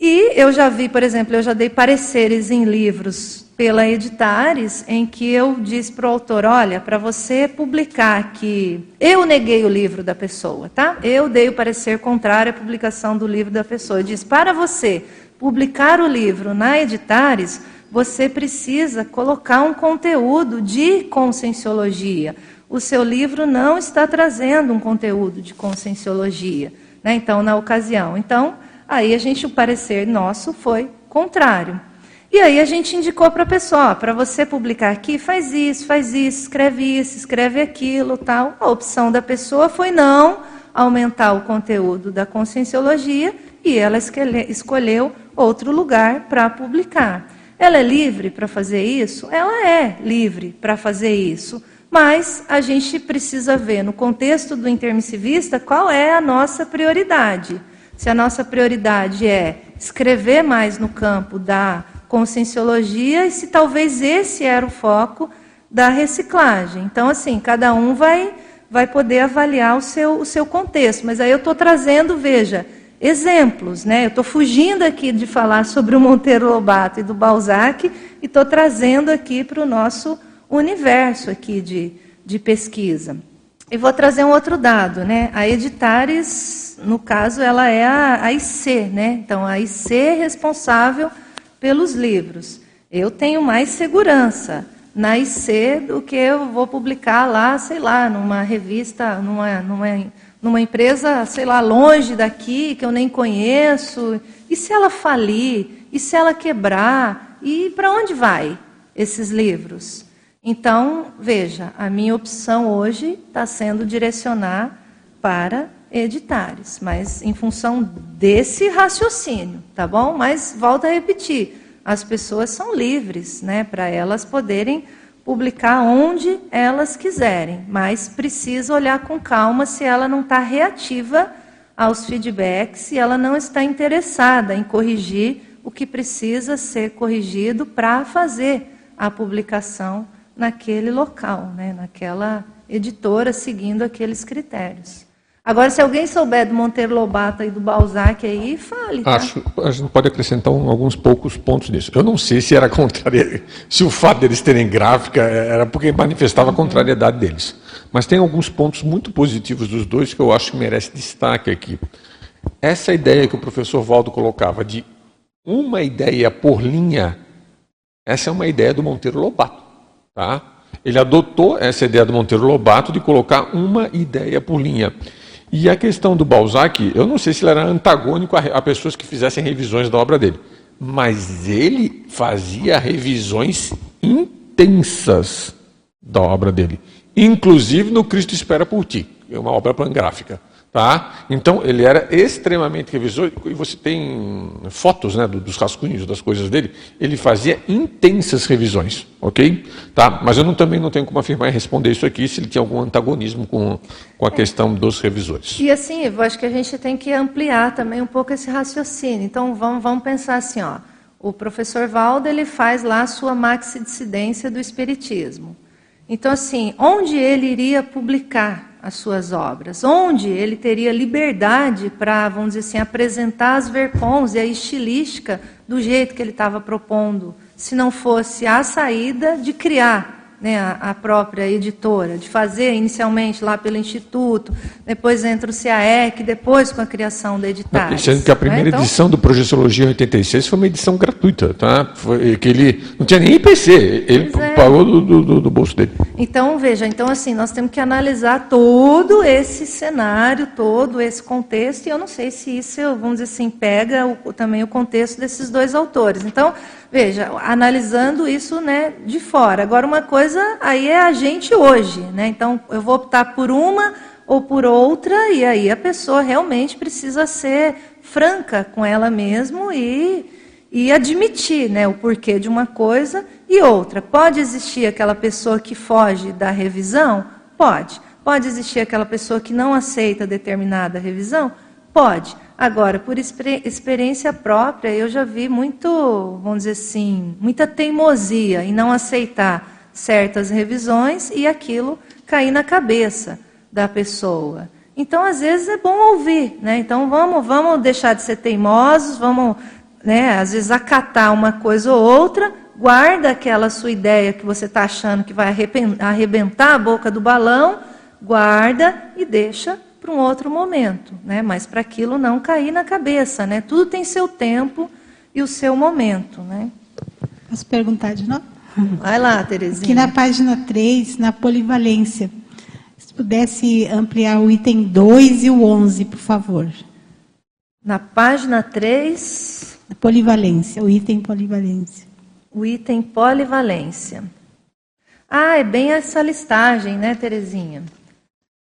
Speaker 1: E eu já vi, por exemplo, eu já dei pareceres em livros pela Editares, em que eu disse para o autor: olha, para você publicar que eu neguei o livro da pessoa, tá? Eu dei o parecer contrário à publicação do livro da pessoa. Eu disse: para você publicar o livro na Editares, você precisa colocar um conteúdo de conscienciologia. O seu livro não está trazendo um conteúdo de conscienciologia, né? Então, na ocasião, então, aí a gente o parecer nosso foi contrário. E aí a gente indicou para a pessoa, para você publicar aqui, faz isso, faz isso, escreve isso, escreve aquilo, tal. A opção da pessoa foi não aumentar o conteúdo da conscienciologia e ela escolheu outro lugar para publicar. Ela é livre para fazer isso? Ela é livre para fazer isso. Mas a gente precisa ver, no contexto do intermissivista, qual é a nossa prioridade. Se a nossa prioridade é escrever mais no campo da conscienciologia e se talvez esse era o foco da reciclagem. Então, assim, cada um vai, vai poder avaliar o seu, o seu contexto. Mas aí eu estou trazendo, veja, exemplos. Né? Eu estou fugindo aqui de falar sobre o Monteiro Lobato e do Balzac e estou trazendo aqui para o nosso universo aqui de, de pesquisa. E vou trazer um outro dado. Né? A Editares no caso ela é a, a IC, né? Então a IC é responsável pelos livros. Eu tenho mais segurança na IC do que eu vou publicar lá, sei lá, numa revista, numa, numa, numa empresa, sei lá, longe daqui, que eu nem conheço. E se ela falir? E se ela quebrar? E para onde vai esses livros? Então, veja, a minha opção hoje está sendo direcionar para editares, mas em função desse raciocínio, tá bom? Mas volta a repetir as pessoas são livres, né, para elas poderem publicar onde elas quiserem, mas precisa olhar com calma se ela não está reativa aos feedbacks, se ela não está interessada em corrigir o que precisa ser corrigido para fazer a publicação naquele local, né, naquela editora, seguindo aqueles critérios. Agora, se alguém souber do Monteiro Lobato e do Balzac aí, fale. Tá?
Speaker 2: Acho, a gente pode acrescentar um, alguns poucos pontos nisso. Eu não sei se era contrário, se o fato deles terem gráfica era porque manifestava a contrariedade deles. Mas tem alguns pontos muito positivos dos dois que eu acho que merece destaque aqui. Essa ideia que o professor Valdo colocava de uma ideia por linha, essa é uma ideia do Monteiro Lobato. Tá? Ele adotou essa ideia do Monteiro Lobato de colocar uma ideia por linha. E a questão do Balzac, eu não sei se ele era antagônico a, a pessoas que fizessem revisões da obra dele, mas ele fazia revisões intensas da obra dele, inclusive no Cristo Espera por Ti, é uma obra gráfica. Tá? Então, ele era extremamente revisor, e você tem fotos né, dos rascunhos, das coisas dele, ele fazia intensas revisões, ok? Tá? Mas eu não, também não tenho como afirmar e responder isso aqui, se ele tinha algum antagonismo com, com a questão dos revisores.
Speaker 1: E assim, eu acho que a gente tem que ampliar também um pouco esse raciocínio. Então, vamos, vamos pensar assim, ó, o professor Valdo, ele faz lá a sua maxi-dissidência do Espiritismo. Então, assim, onde ele iria publicar as suas obras, onde ele teria liberdade para, vamos dizer assim, apresentar as verpons e a estilística do jeito que ele estava propondo, se não fosse a saída de criar né, a, a, própria editora, de fazer inicialmente lá pelo Instituto, depois entra o CAEC, depois com a criação da editária.
Speaker 2: Sendo que a primeira né? então, edição do Projeciologia 86 foi uma edição gratuita, tá? Foi, que ele não tinha nem IPC, ele é. pagou do, do, do, bolso dele.
Speaker 1: Então, veja, então assim, nós temos que analisar todo esse cenário, todo esse contexto, e eu não sei se isso, vamos dizer assim, pega o, também o contexto desses dois autores. Então, Veja, analisando isso né, de fora. Agora, uma coisa aí é a gente hoje. Né? Então, eu vou optar por uma ou por outra, e aí a pessoa realmente precisa ser franca com ela mesma e, e admitir né, o porquê de uma coisa e outra. Pode existir aquela pessoa que foge da revisão? Pode. Pode existir aquela pessoa que não aceita determinada revisão? Pode. Agora, por experiência própria, eu já vi muito, vamos dizer assim, muita teimosia em não aceitar certas revisões e aquilo cair na cabeça da pessoa. Então, às vezes é bom ouvir, né? Então, vamos, vamos deixar de ser teimosos, vamos, né, às vezes acatar uma coisa ou outra, guarda aquela sua ideia que você está achando que vai arrebentar a boca do balão, guarda e deixa para um outro momento, né? Mas para aquilo não cair na cabeça, né? Tudo tem seu tempo e o seu momento, né?
Speaker 3: Posso perguntar de novo?
Speaker 1: Vai lá, Terezinha.
Speaker 3: Aqui na página 3, na polivalência, se pudesse ampliar o item 2 e o 11, por favor.
Speaker 1: Na página 3.
Speaker 3: Polivalência, o item polivalência.
Speaker 1: O item polivalência. Ah, é bem essa listagem, né, Terezinha?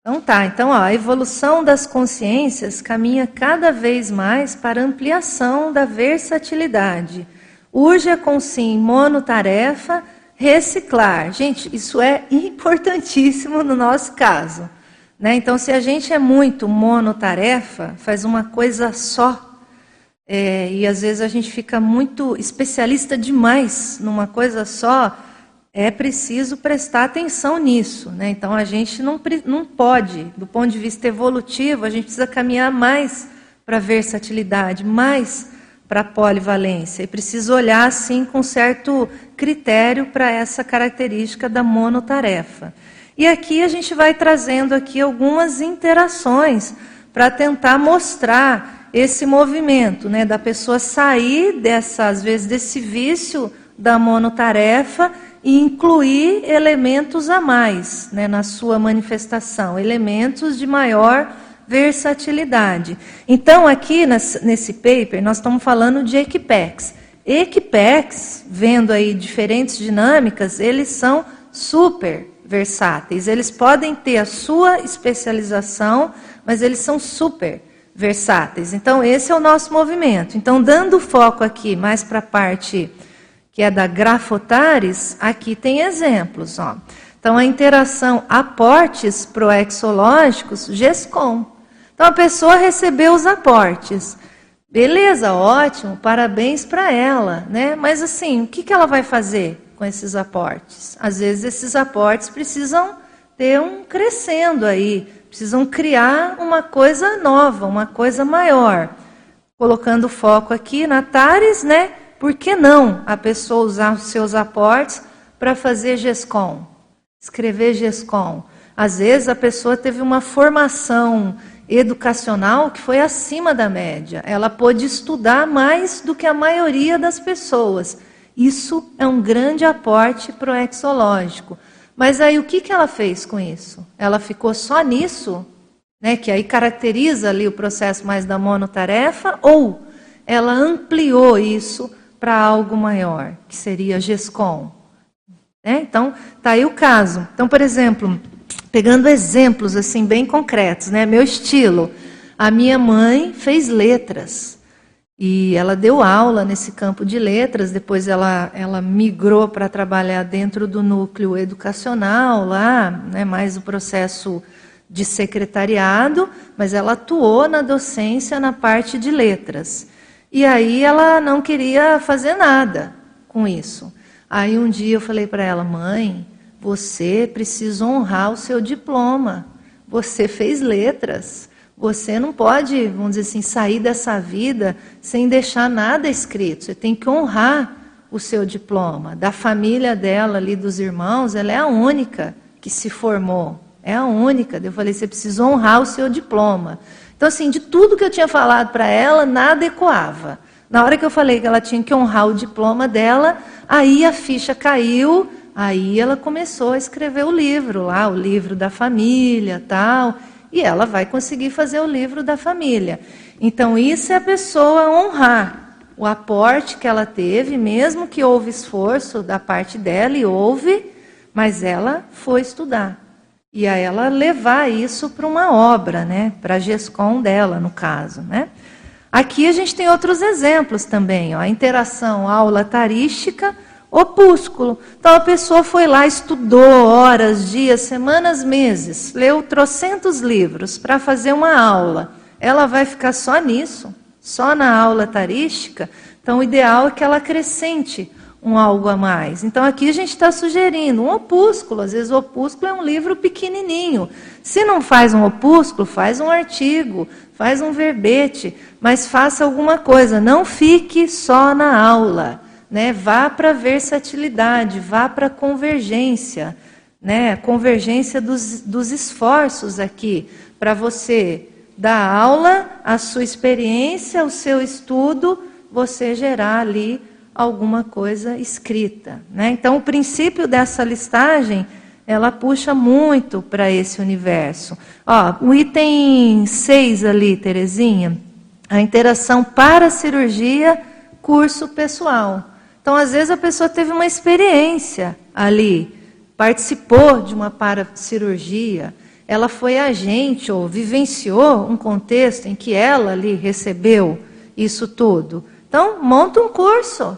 Speaker 1: Então tá, então ó, a evolução das consciências caminha cada vez mais para ampliação da versatilidade. Urge a consim monotarefa reciclar. Gente, isso é importantíssimo no nosso caso. Né? Então, se a gente é muito monotarefa, faz uma coisa só, é, e às vezes a gente fica muito especialista demais numa coisa só, é preciso prestar atenção nisso. Né? Então, a gente não, não pode, do ponto de vista evolutivo, a gente precisa caminhar mais para a versatilidade, mais para a polivalência. E precisa olhar, assim, com certo critério para essa característica da monotarefa. E aqui a gente vai trazendo aqui algumas interações para tentar mostrar esse movimento, né, da pessoa sair dessa, às vezes, desse vício da monotarefa e incluir elementos a mais né, na sua manifestação, elementos de maior versatilidade. Então, aqui nesse paper, nós estamos falando de equipex. Equipex, vendo aí diferentes dinâmicas, eles são super versáteis. Eles podem ter a sua especialização, mas eles são super versáteis. Então, esse é o nosso movimento. Então, dando foco aqui mais para a parte que é da Grafotares, aqui tem exemplos. Ó. Então, a interação aportes proexológicos, GESCOM. Então, a pessoa recebeu os aportes. Beleza, ótimo, parabéns para ela, né? Mas assim, o que, que ela vai fazer com esses aportes? Às vezes esses aportes precisam ter um crescendo aí, precisam criar uma coisa nova, uma coisa maior. Colocando foco aqui na TARES, né? Por que não a pessoa usar os seus aportes para fazer GESCOM? Escrever GESCOM. Às vezes a pessoa teve uma formação educacional que foi acima da média. Ela pôde estudar mais do que a maioria das pessoas. Isso é um grande aporte pro exológico. Mas aí o que, que ela fez com isso? Ela ficou só nisso, né, que aí caracteriza ali o processo mais da monotarefa, ou ela ampliou isso para algo maior, que seria GESCOM. Né? Então, tá aí o caso. Então, por exemplo, pegando exemplos assim bem concretos, né? Meu estilo. A minha mãe fez letras e ela deu aula nesse campo de letras. Depois ela, ela migrou para trabalhar dentro do núcleo educacional lá, né? Mais o processo de secretariado, mas ela atuou na docência na parte de letras. E aí ela não queria fazer nada com isso. Aí um dia eu falei para ela, mãe, você precisa honrar o seu diploma. Você fez letras. Você não pode, vamos dizer assim, sair dessa vida sem deixar nada escrito. Você tem que honrar o seu diploma. Da família dela ali, dos irmãos, ela é a única que se formou. É a única. Eu falei, você precisa honrar o seu diploma. Então, assim, de tudo que eu tinha falado para ela, nada ecoava. Na hora que eu falei que ela tinha que honrar o diploma dela, aí a ficha caiu Aí ela começou a escrever o livro lá, o livro da família, tal, e ela vai conseguir fazer o livro da família. Então isso é a pessoa honrar o aporte que ela teve, mesmo que houve esforço da parte dela e houve, mas ela foi estudar. E a ela levar isso para uma obra, né? Para a GESCOM dela, no caso, né? Aqui a gente tem outros exemplos também, ó, a interação aula tarística opúsculo. Então a pessoa foi lá, estudou horas, dias, semanas, meses, leu trocentos livros para fazer uma aula. Ela vai ficar só nisso, só na aula tarística. Então o ideal é que ela acrescente um algo a mais. Então aqui a gente está sugerindo um opúsculo. Às vezes o opúsculo é um livro pequenininho. Se não faz um opúsculo, faz um artigo, faz um verbete, mas faça alguma coisa. Não fique só na aula né? Vá para a versatilidade, vá para a convergência, né? Convergência dos, dos esforços aqui para você dar aula, a sua experiência, o seu estudo, você gerar ali alguma coisa escrita, né? Então o princípio dessa listagem ela puxa muito para esse universo. Ó, o item 6 ali, Terezinha, a interação para cirurgia, curso pessoal. Então, às vezes, a pessoa teve uma experiência ali, participou de uma paracirurgia, ela foi agente ou vivenciou um contexto em que ela ali recebeu isso tudo. Então, monta um curso,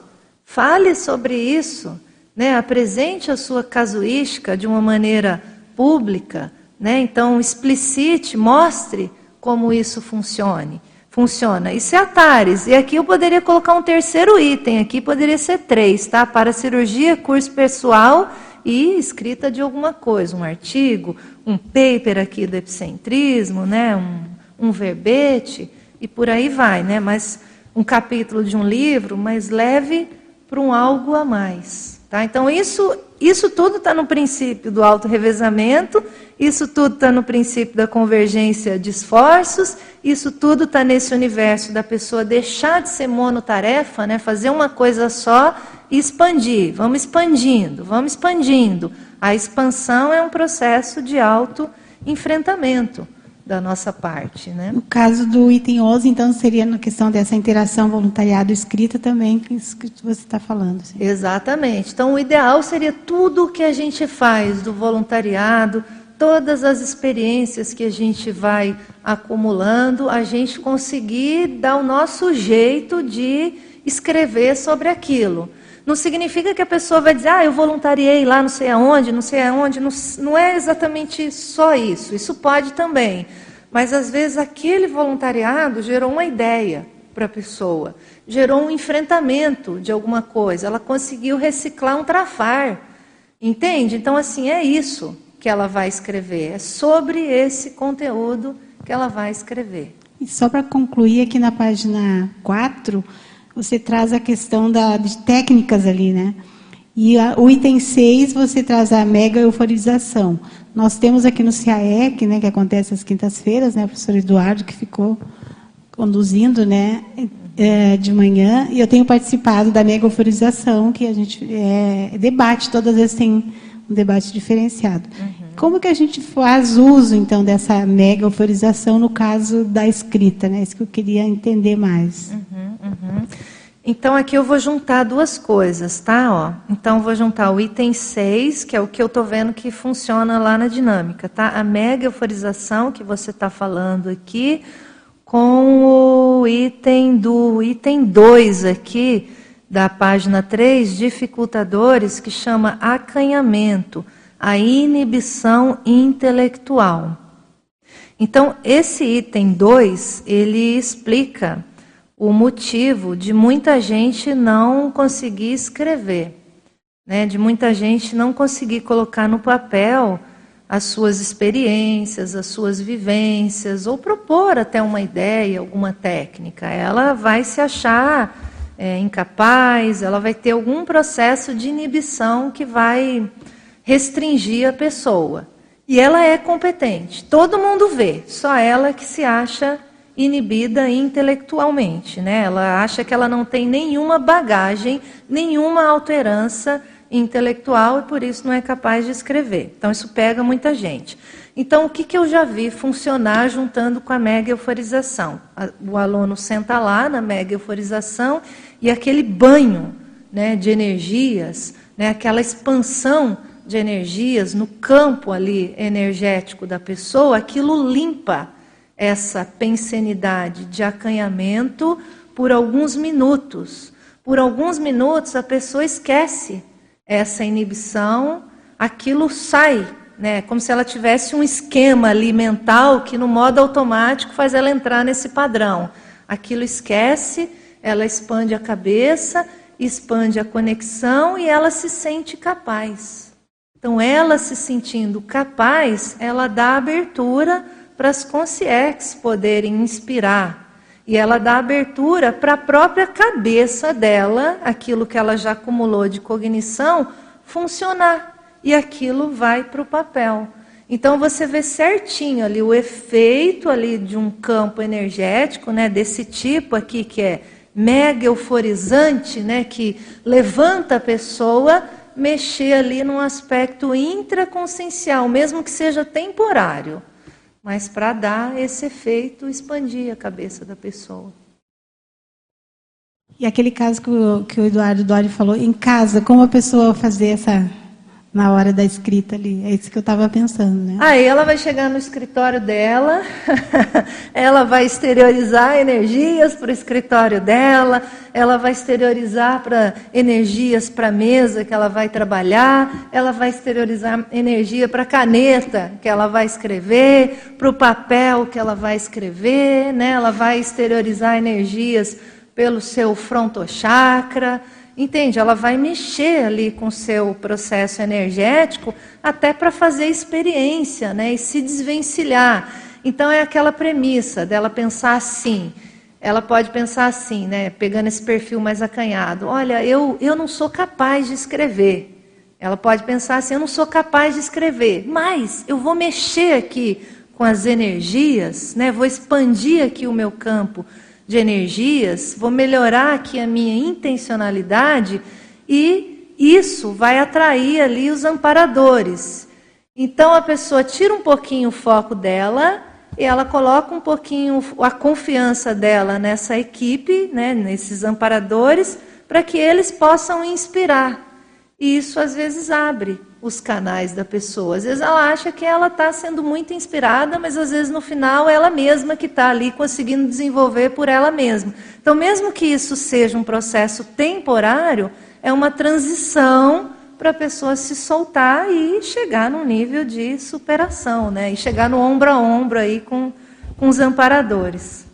Speaker 1: fale sobre isso, né? apresente a sua casuística de uma maneira pública, né? então explicite, mostre como isso funcione funciona. Isso é Atares. E aqui eu poderia colocar um terceiro item, aqui poderia ser três, tá? Para cirurgia, curso pessoal e escrita de alguma coisa, um artigo, um paper aqui do epicentrismo, né? um, um verbete, e por aí vai, né? Mas um capítulo de um livro, mas leve para um algo a mais. Tá? Então, isso, isso tudo está no princípio do auto-revezamento, isso tudo está no princípio da convergência de esforços, isso tudo está nesse universo da pessoa deixar de ser monotarefa, né? fazer uma coisa só e expandir. Vamos expandindo, vamos expandindo. A expansão é um processo de auto-enfrentamento da nossa parte. Né?
Speaker 3: No caso do item 11, então, seria na questão dessa interação voluntariado escrita também, que isso que você está falando.
Speaker 1: Sim. Exatamente. Então, o ideal seria tudo o que a gente faz do voluntariado, todas as experiências que a gente vai acumulando, a gente conseguir dar o nosso jeito de escrever sobre aquilo. Não significa que a pessoa vai dizer, ah, eu voluntariei lá não sei aonde, não sei aonde. Não, não é exatamente só isso. Isso pode também. Mas às vezes aquele voluntariado gerou uma ideia para a pessoa, gerou um enfrentamento de alguma coisa, ela conseguiu reciclar um trafar. Entende? Então, assim, é isso que ela vai escrever, é sobre esse conteúdo que ela vai escrever.
Speaker 3: E só para concluir, aqui na página 4, você traz a questão da, de técnicas ali, né? E a, o item 6, você traz a mega euforização. Nós temos aqui no CAEC, né, que acontece às quintas-feiras, né, o professor Eduardo, que ficou conduzindo né, é, de manhã, e eu tenho participado da mega euforização, que a gente é, debate, todas as vezes tem um debate diferenciado. Uhum. Como que a gente faz uso, então, dessa mega euforização no caso da escrita? Né? Isso que eu queria entender mais.
Speaker 1: Uhum, uhum. Então, aqui eu vou juntar duas coisas, tá? Ó, então, vou juntar o item 6, que é o que eu estou vendo que funciona lá na dinâmica, tá? A mega euforização que você está falando aqui, com o item do item 2 aqui, da página 3, dificultadores, que chama acanhamento a inibição intelectual. Então, esse item 2, ele explica o motivo de muita gente não conseguir escrever, né? de muita gente não conseguir colocar no papel as suas experiências, as suas vivências, ou propor até uma ideia, alguma técnica. Ela vai se achar é, incapaz, ela vai ter algum processo de inibição que vai restringir a pessoa. E ela é competente. Todo mundo vê, só ela que se acha inibida intelectualmente, né? Ela acha que ela não tem nenhuma bagagem, nenhuma alterança intelectual e por isso não é capaz de escrever. Então isso pega muita gente. Então o que, que eu já vi funcionar juntando com a mega euforização? O aluno senta lá na mega euforização e aquele banho né, de energias, né, aquela expansão de energias no campo ali energético da pessoa, aquilo limpa essa pensenidade de acanhamento por alguns minutos. Por alguns minutos a pessoa esquece essa inibição, aquilo sai, né? Como se ela tivesse um esquema ali mental que no modo automático faz ela entrar nesse padrão. Aquilo esquece, ela expande a cabeça, expande a conexão e ela se sente capaz. Então, ela se sentindo capaz, ela dá abertura para as consciências poderem inspirar. E ela dá abertura para a própria cabeça dela, aquilo que ela já acumulou de cognição, funcionar. E aquilo vai para o papel. Então você vê certinho ali o efeito ali de um campo energético, né, desse tipo aqui que é mega euforizante, né, que levanta a pessoa mexer ali num aspecto intraconsciencial, mesmo que seja temporário, mas para dar esse efeito, expandir a cabeça da pessoa.
Speaker 3: E aquele caso que o, que o Eduardo Dori falou, em casa, como a pessoa fazer essa na hora da escrita ali. É isso que eu estava pensando, né?
Speaker 1: Aí ela vai chegar no escritório dela, ela vai exteriorizar energias para o escritório dela, ela vai exteriorizar para energias para a mesa que ela vai trabalhar, ela vai exteriorizar energia para a caneta que ela vai escrever, para o papel que ela vai escrever, né? Ela vai exteriorizar energias pelo seu frontochakra, Entende? Ela vai mexer ali com o seu processo energético até para fazer experiência né? e se desvencilhar. Então é aquela premissa dela pensar assim: ela pode pensar assim, né, pegando esse perfil mais acanhado: olha, eu, eu não sou capaz de escrever. Ela pode pensar assim: eu não sou capaz de escrever, mas eu vou mexer aqui com as energias, né, vou expandir aqui o meu campo de energias, vou melhorar aqui a minha intencionalidade e isso vai atrair ali os amparadores. Então a pessoa tira um pouquinho o foco dela e ela coloca um pouquinho a confiança dela nessa equipe, né, nesses amparadores, para que eles possam inspirar. E isso às vezes abre os canais da pessoa. Às vezes ela acha que ela está sendo muito inspirada, mas às vezes no final ela mesma que está ali conseguindo desenvolver por ela mesma. Então, mesmo que isso seja um processo temporário, é uma transição para a pessoa se soltar e chegar num nível de superação, né? E chegar no ombro a ombro aí com, com os amparadores.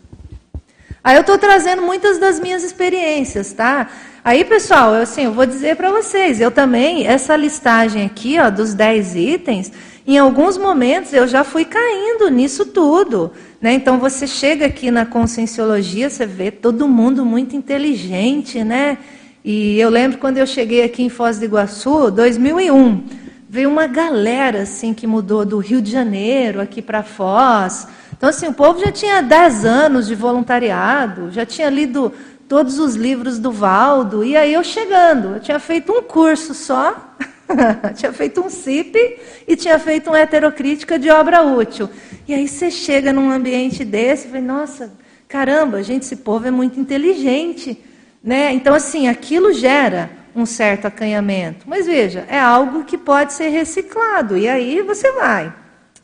Speaker 1: Aí eu estou trazendo muitas das minhas experiências, tá? Aí, pessoal, eu, assim, eu vou dizer para vocês, eu também, essa listagem aqui, ó, dos 10 itens, em alguns momentos eu já fui caindo nisso tudo. Né? Então, você chega aqui na conscienciologia, você vê todo mundo muito inteligente, né? E eu lembro quando eu cheguei aqui em Foz do Iguaçu, 2001, veio uma galera assim que mudou do Rio de Janeiro aqui para Foz. Então, assim, o povo já tinha 10 anos de voluntariado, já tinha lido todos os livros do Valdo, e aí eu chegando, eu tinha feito um curso só, tinha feito um CIP e tinha feito uma heterocrítica de obra útil. E aí você chega num ambiente desse e fala, nossa, caramba, gente, esse povo é muito inteligente. Né? Então, assim, aquilo gera um certo acanhamento. Mas veja, é algo que pode ser reciclado. E aí você vai,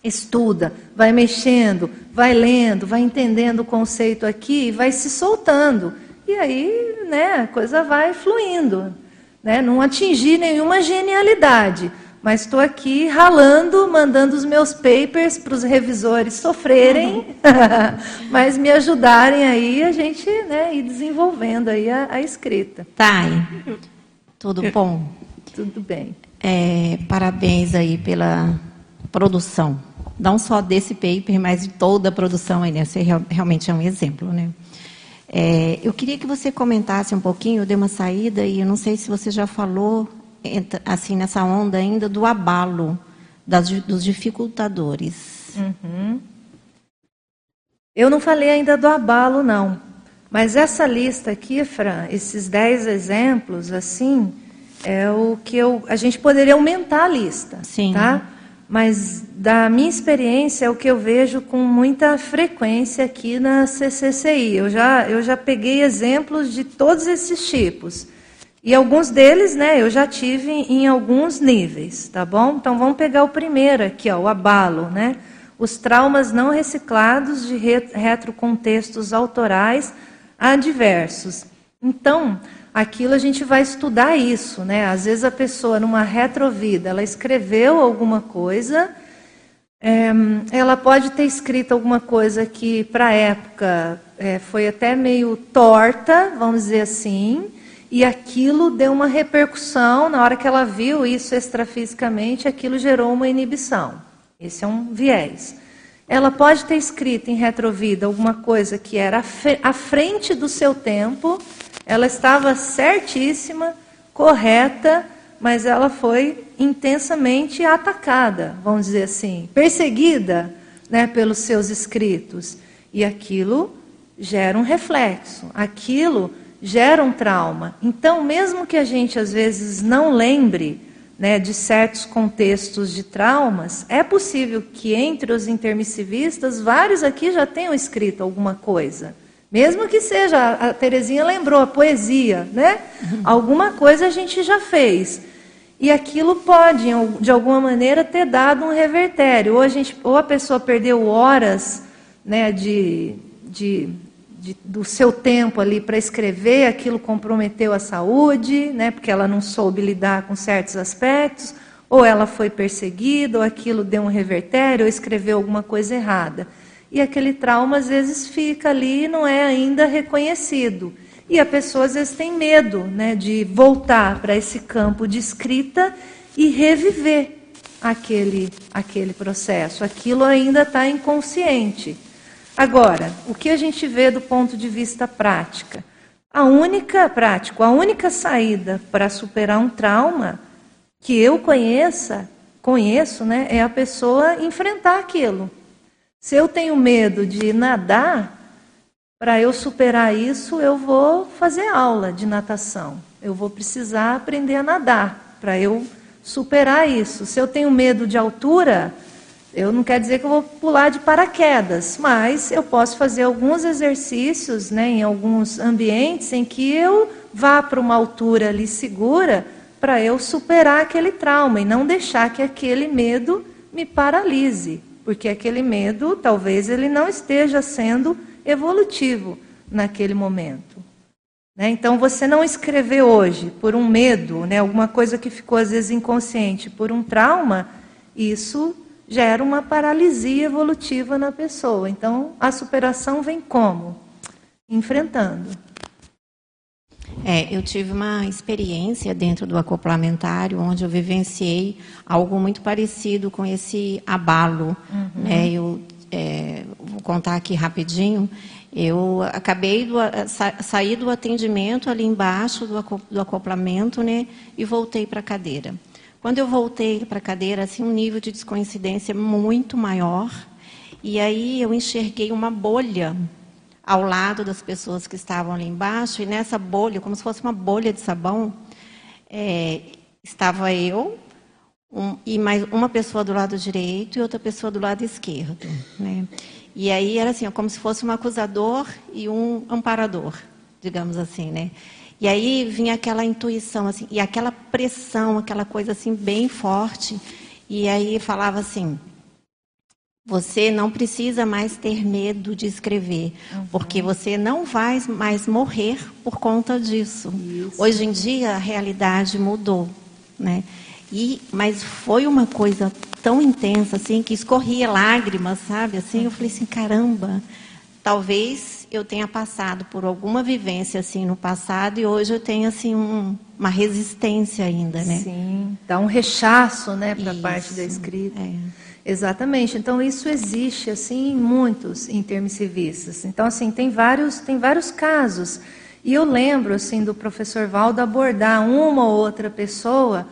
Speaker 1: estuda, vai mexendo, vai lendo, vai entendendo o conceito aqui e vai se soltando. E aí, né, a coisa vai fluindo. Né? Não atingi nenhuma genialidade, mas estou aqui ralando, mandando os meus papers para os revisores sofrerem, uhum. mas me ajudarem aí a gente né, ir desenvolvendo aí a, a escrita.
Speaker 6: Thay, tudo bom?
Speaker 1: Tudo bem.
Speaker 6: É, parabéns aí pela produção. Não só desse paper, mas de toda a produção aí, né? Você realmente é um exemplo, né? É, eu queria que você comentasse um pouquinho, eu dei uma saída e eu não sei se você já falou, assim, nessa onda ainda, do abalo das, dos dificultadores.
Speaker 1: Uhum. Eu não falei ainda do abalo, não. Mas essa lista aqui, Fran, esses dez exemplos, assim, é o que eu, a gente poderia aumentar a lista,
Speaker 6: Sim.
Speaker 1: tá? Mas da minha experiência é o que eu vejo com muita frequência aqui na CCCI. Eu já, eu já peguei exemplos de todos esses tipos. E alguns deles, né, eu já tive em alguns níveis, tá bom? Então vamos pegar o primeiro aqui, ó, o abalo, né? Os traumas não reciclados de retrocontextos autorais adversos. Então, aquilo a gente vai estudar isso, né? Às vezes a pessoa numa retrovida, ela escreveu alguma coisa, é, ela pode ter escrito alguma coisa que para a época é, foi até meio torta, vamos dizer assim, e aquilo deu uma repercussão na hora que ela viu isso extrafisicamente, aquilo gerou uma inibição. Esse é um viés. Ela pode ter escrito em retrovida alguma coisa que era à frente do seu tempo ela estava certíssima, correta, mas ela foi intensamente atacada, vamos dizer assim, perseguida né, pelos seus escritos. E aquilo gera um reflexo, aquilo gera um trauma. Então, mesmo que a gente às vezes não lembre né, de certos contextos de traumas, é possível que entre os intermissivistas, vários aqui já tenham escrito alguma coisa. Mesmo que seja, a Terezinha lembrou, a poesia, né? Uhum. Alguma coisa a gente já fez. E aquilo pode, de alguma maneira, ter dado um revertério. Ou a, gente, ou a pessoa perdeu horas né, de, de, de do seu tempo ali para escrever, aquilo comprometeu a saúde, né, porque ela não soube lidar com certos aspectos, ou ela foi perseguida, ou aquilo deu um revertério, ou escreveu alguma coisa errada e aquele trauma às vezes fica ali e não é ainda reconhecido. E a pessoa às vezes tem medo né, de voltar para esse campo de escrita e reviver aquele, aquele processo. Aquilo ainda está inconsciente. Agora, o que a gente vê do ponto de vista prática? A única prática, a única saída para superar um trauma que eu conheça, conheço, né, é a pessoa enfrentar aquilo. Se eu tenho medo de nadar, para eu superar isso, eu vou fazer aula de natação. Eu vou precisar aprender a nadar para eu superar isso. Se eu tenho medo de altura, eu não quer dizer que eu vou pular de paraquedas, mas eu posso fazer alguns exercícios né, em alguns ambientes em que eu vá para uma altura ali segura para eu superar aquele trauma e não deixar que aquele medo me paralise, porque aquele medo talvez ele não esteja sendo evolutivo naquele momento. Né? Então, você não escrever hoje por um medo, né, alguma coisa que ficou às vezes inconsciente, por um trauma, isso gera uma paralisia evolutiva na pessoa. Então, a superação vem como? Enfrentando.
Speaker 6: É, eu tive uma experiência dentro do acoplamentário onde eu vivenciei algo muito parecido com esse abalo. Uhum. Né? Eu é, vou contar aqui rapidinho. Eu acabei do, sa, saí do atendimento ali embaixo do, do acoplamento, né, e voltei para a cadeira. Quando eu voltei para a cadeira, assim, um nível de descoincidência muito maior, e aí eu enxerguei uma bolha ao lado das pessoas que estavam ali embaixo, e nessa bolha, como se fosse uma bolha de sabão, é, estava eu um, e mais uma pessoa do lado direito e outra pessoa do lado esquerdo. Né? E aí era assim, como se fosse um acusador e um amparador, digamos assim, né? E aí vinha aquela intuição, assim, e aquela pressão, aquela coisa assim bem forte. E aí falava assim: você não precisa mais ter medo de escrever, uhum. porque você não vai mais morrer por conta disso. Isso. Hoje em dia a realidade mudou, né? E mas foi uma coisa tão intensa assim que escorria lágrimas, sabe? Assim, eu falei assim, caramba, talvez eu tenha passado por alguma vivência assim no passado e hoje eu tenho assim um, uma resistência ainda, né?
Speaker 1: Sim, dá um rechaço, né, para a parte da escrita. É. Exatamente. Então isso existe assim em muitos intermissivistas. Então assim tem vários tem vários casos. E eu lembro assim do professor Valdo abordar uma ou outra pessoa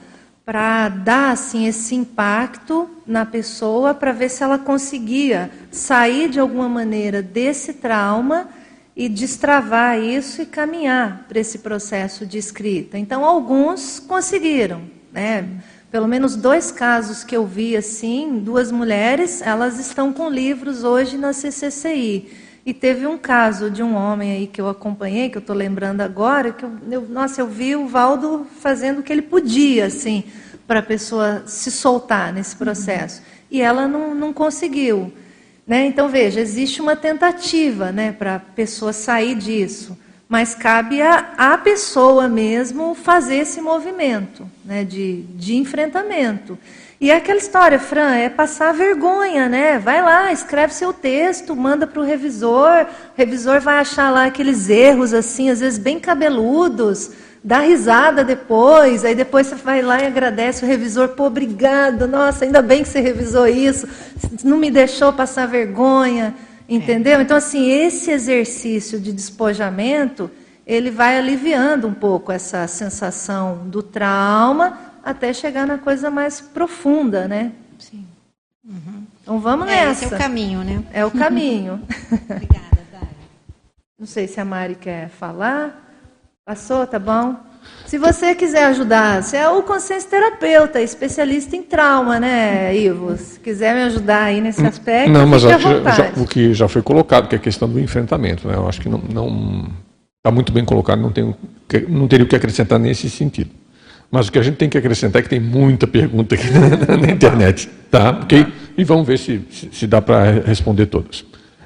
Speaker 1: para dar assim esse impacto na pessoa para ver se ela conseguia sair de alguma maneira desse trauma e destravar isso e caminhar para esse processo de escrita. Então alguns conseguiram, né? Pelo menos dois casos que eu vi assim, duas mulheres, elas estão com livros hoje na CCCI. E teve um caso de um homem aí que eu acompanhei, que eu estou lembrando agora, que eu, eu, nossa, eu vi o Valdo fazendo o que ele podia, assim, para a pessoa se soltar nesse processo. Uhum. E ela não, não conseguiu. Né? Então, veja, existe uma tentativa né, para a pessoa sair disso, mas cabe a, a pessoa mesmo fazer esse movimento né, de, de enfrentamento. E é aquela história, Fran, é passar vergonha, né? Vai lá, escreve seu texto, manda para o revisor, o revisor vai achar lá aqueles erros, assim, às vezes bem cabeludos, dá risada depois, aí depois você vai lá e agradece o revisor, pô, obrigado, nossa, ainda bem que você revisou isso, não me deixou passar vergonha, entendeu? Então, assim, esse exercício de despojamento, ele vai aliviando um pouco essa sensação do trauma, até chegar na coisa mais profunda, né? Sim. Uhum. Então vamos é, nessa.
Speaker 6: Esse é o caminho, né?
Speaker 1: É o caminho. Obrigada, Dara. Não sei se a Mari quer falar. Passou, tá bom? Se você quiser ajudar, você é o consciência terapeuta, especialista em trauma, né, Ivo? Se quiser me ajudar aí nesse hum, aspecto,
Speaker 2: não, mas já, já, o que já foi colocado, que é a questão do enfrentamento, né? Eu acho que não está muito bem colocado, não, tenho, não teria o que acrescentar nesse sentido. Mas o que a gente tem que acrescentar é que tem muita pergunta aqui na, na internet, tá? Ok? E vamos ver se, se, dá para responder todas.